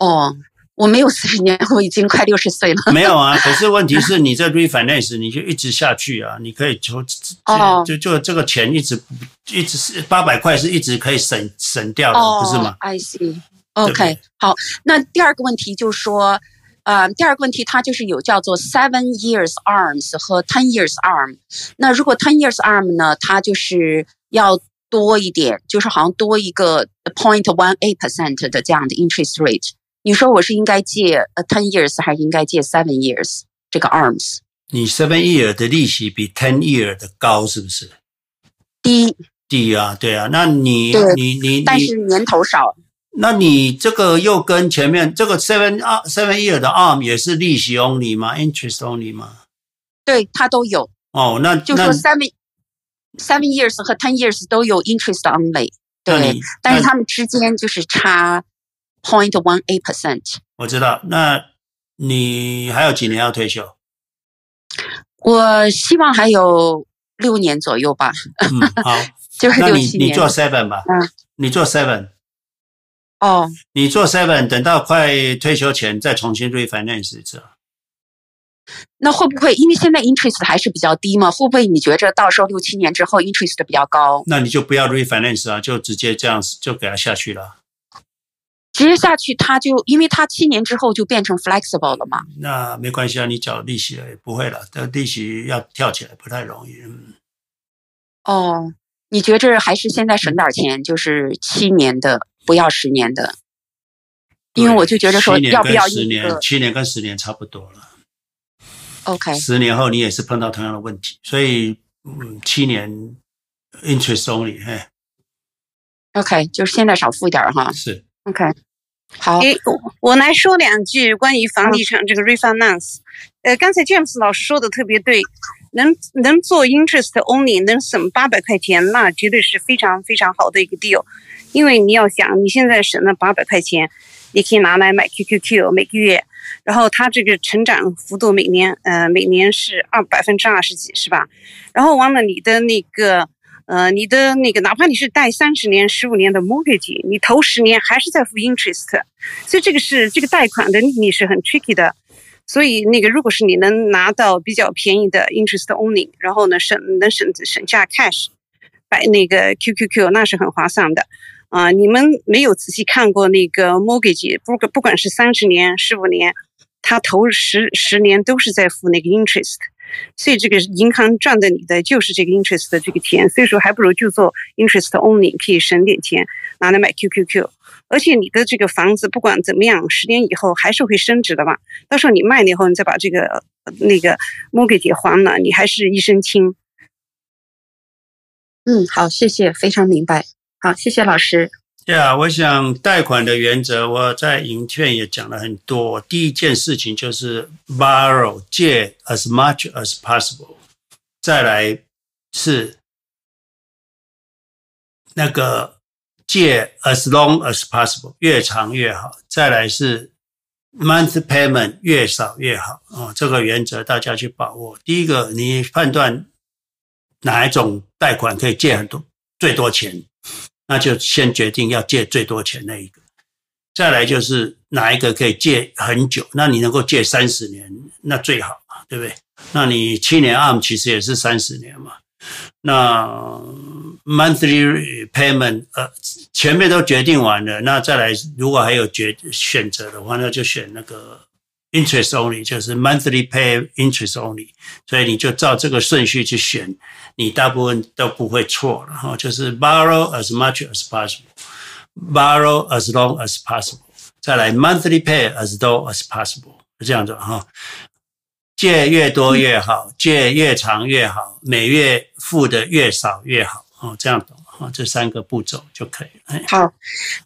哦，我没有四十年，我已经快六十岁了。没有啊，(laughs) 可是问题是你这 refinance 你就一直下去啊，你可以就哦，就就这个钱一直一直是八百块是一直可以省省掉的，哦、不是吗？I see. OK，好，那第二个问题就是说。呃，第二个问题，它就是有叫做 seven years arms 和 ten years arm。那如果 ten years arm 呢，它就是要多一点，就是好像多一个 point one eight percent 的这样的 interest rate。你说我是应该借呃 ten years 还是应该借 seven years 这个 arms？你 seven year 的利息比 ten year 的高是不是？低。低啊，对啊，那你你你你，但是年头少。那你这个又跟前面这个 seven 二 seven year 的 arm 也是利息 only 吗？interest only 吗？对，它都有。哦，那就说 seven seven years 和 ten years 都有 interest only。对，但是他们之间就是差 point one eight percent。我知道，那你还有几年要退休？我希望还有六年左右吧。嗯，(laughs) 好，就是六七年。你你做 seven 吧。嗯，你做 seven。哦，你做 seven，等到快退休前再重新 refinance 一次。那会不会因为现在 interest 还是比较低嘛？会不会你觉着到时候六七年之后 interest 比较高？那你就不要 refinance 啊，就直接这样子就给它下去了。直接下去，他就因为他七年之后就变成 flexible 了嘛。那没关系啊，你缴利息了也不会了，但利息要跳起来不太容易。嗯。哦，你觉着还是现在省点钱，就是七年的。不要十年的，因为我就觉得说要不要十年？七年跟十年差不多了。OK，十年后你也是碰到同样的问题，所以嗯，七年 interest only，嘿。OK，就是现在少付一点哈。是 OK，好。诶，我来说两句关于房地产这个 refinance。呃，刚才 James 老师说的特别对，能能做 interest only，能省八百块钱，那绝对是非常非常好的一个 deal。因为你要想，你现在省了八百块钱，你可以拿来买 QQQ 每个月，然后它这个成长幅度每年，呃，每年是二百分之二十几，是吧？然后完了你的那个，呃，你的那个，哪怕你是贷三十年、十五年的 mortgage，你头十年还是在付 interest，所以这个是这个贷款的利率是很 tricky 的。所以那个，如果是你能拿到比较便宜的 interest only，然后呢省能省省下 cash，买那个 QQQ，那是很划算的。啊、你们没有仔细看过那个 mortgage，不不管是三十年、十五年，他头十十年都是在付那个 interest，所以这个银行赚的你的就是这个 interest 的这个钱，所以说还不如就做 interest only，可以省点钱拿来买 QQQ，而且你的这个房子不管怎么样，十年以后还是会升值的嘛，到时候你卖了以后，你再把这个那个 mortgage 还了，你还是一身轻。嗯，好，谢谢，非常明白。好，谢谢老师。对啊，我想贷款的原则，我在影片也讲了很多。第一件事情就是 borrow 借 as much as possible，再来是那个借 as long as possible，越长越好。再来是 month payment 越少越好。哦，这个原则大家去把握。第一个，你判断哪一种贷款可以借很多最多钱。那就先决定要借最多钱那一个，再来就是哪一个可以借很久，那你能够借三十年，那最好嘛，对不对？那你七年 ARM 其实也是三十年嘛。那 monthly payment 呃前面都决定完了，那再来如果还有决选择的话，那就选那个。Interest only 就是 monthly pay interest only，所以你就照这个顺序去选，你大部分都不会错了哈。就是 borrow as much as possible，borrow as long as possible，再来 monthly pay as low as possible，这样子哈。借越多越好，借越长越好，每月付的越少越好哦，这样子。啊，这三个步骤就可以了。好，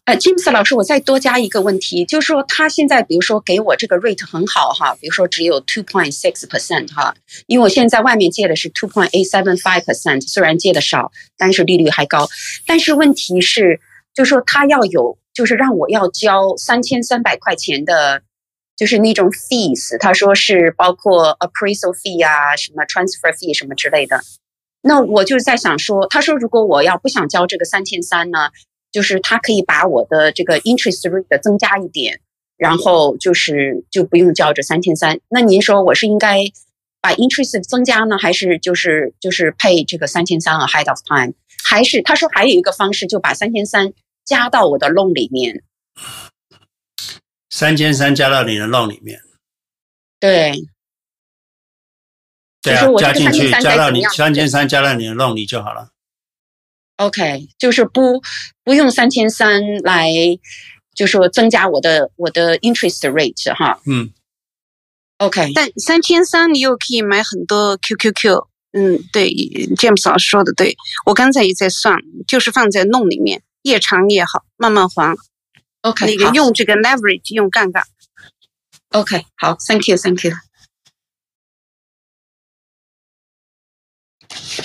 呃，James 老师，我再多加一个问题，就是说他现在比如说给我这个 rate 很好哈，比如说只有 two point six percent 哈，因为我现在外面借的是 two point eight seven five percent，虽然借的少，但是利率还高。但是问题是，就是说他要有，就是让我要交三千三百块钱的，就是那种 fees，他说是包括 appraisal fee 啊，什么 transfer fee 什么之类的。那我就是在想说，他说如果我要不想交这个三千三呢，就是他可以把我的这个 interest rate 增加一点，然后就是就不用交这三千三。那您说我是应该把 interest 增加呢，还是就是就是配这个三千三 ahead of time？还是他说还有一个方式，就把三千三加到我的 loan 里面。三千三加到你的 loan 里面。对。对啊，加进去，加到你三千三，加到你的 loan 里就好了。OK，就是不不用三千三来，就说增加我的我的 interest rate 哈。嗯。OK，但三千三你又可以买很多 QQQ。嗯，对，James 老师说的对，我刚才也在算，就是放在 loan 里面，越长越好，慢慢还。OK，那个用这个 leverage 用杠杆。OK，好，Thank you，Thank you。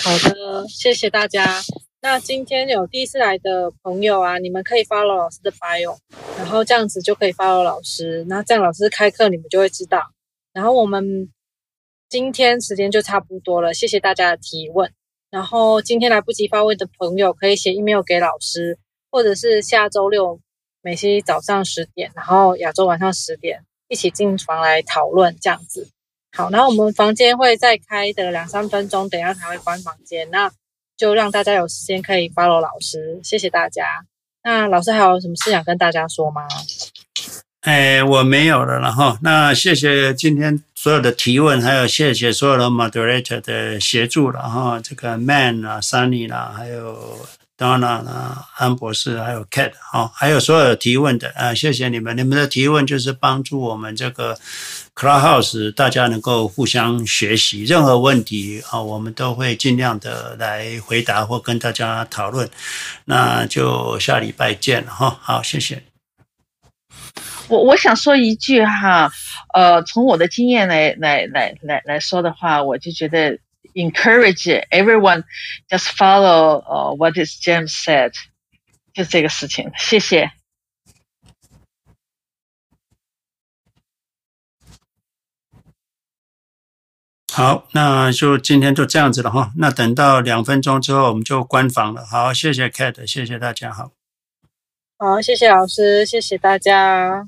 好的，谢谢大家。那今天有第一次来的朋友啊，你们可以 follow 老师的 bio，然后这样子就可以 follow 老师。那这样老师开课你们就会知道。然后我们今天时间就差不多了，谢谢大家的提问。然后今天来不及发问的朋友可以写 email 给老师，或者是下周六美西早上十点，然后亚洲晚上十点一起进房来讨论这样子。好，然后我们房间会再开的两三分钟，等下才会关房间，那就让大家有时间可以 follow 老师，谢谢大家。那老师还有什么事想跟大家说吗？哎，我没有了，然后那谢谢今天所有的提问，还有谢谢所有的 moderator 的协助了哈，这个 Man 啊，Sunny 啦，还有。Donna 啊，安博士，还有 Cat，好，还有所有提问的啊，谢谢你们，你们的提问就是帮助我们这个 Clubhouse 大家能够互相学习，任何问题啊，我们都会尽量的来回答或跟大家讨论。那就下礼拜见了哈，好，谢谢。我我想说一句哈，呃，从我的经验来来来来来说的话，我就觉得。Encourage everyone, just follow uh, what is James said，就这个事情，谢谢。好，那就今天就这样子了哈。那等到两分钟之后，我们就关房了。好，谢谢 Kate，谢谢大家，好。好，谢谢老师，谢谢大家。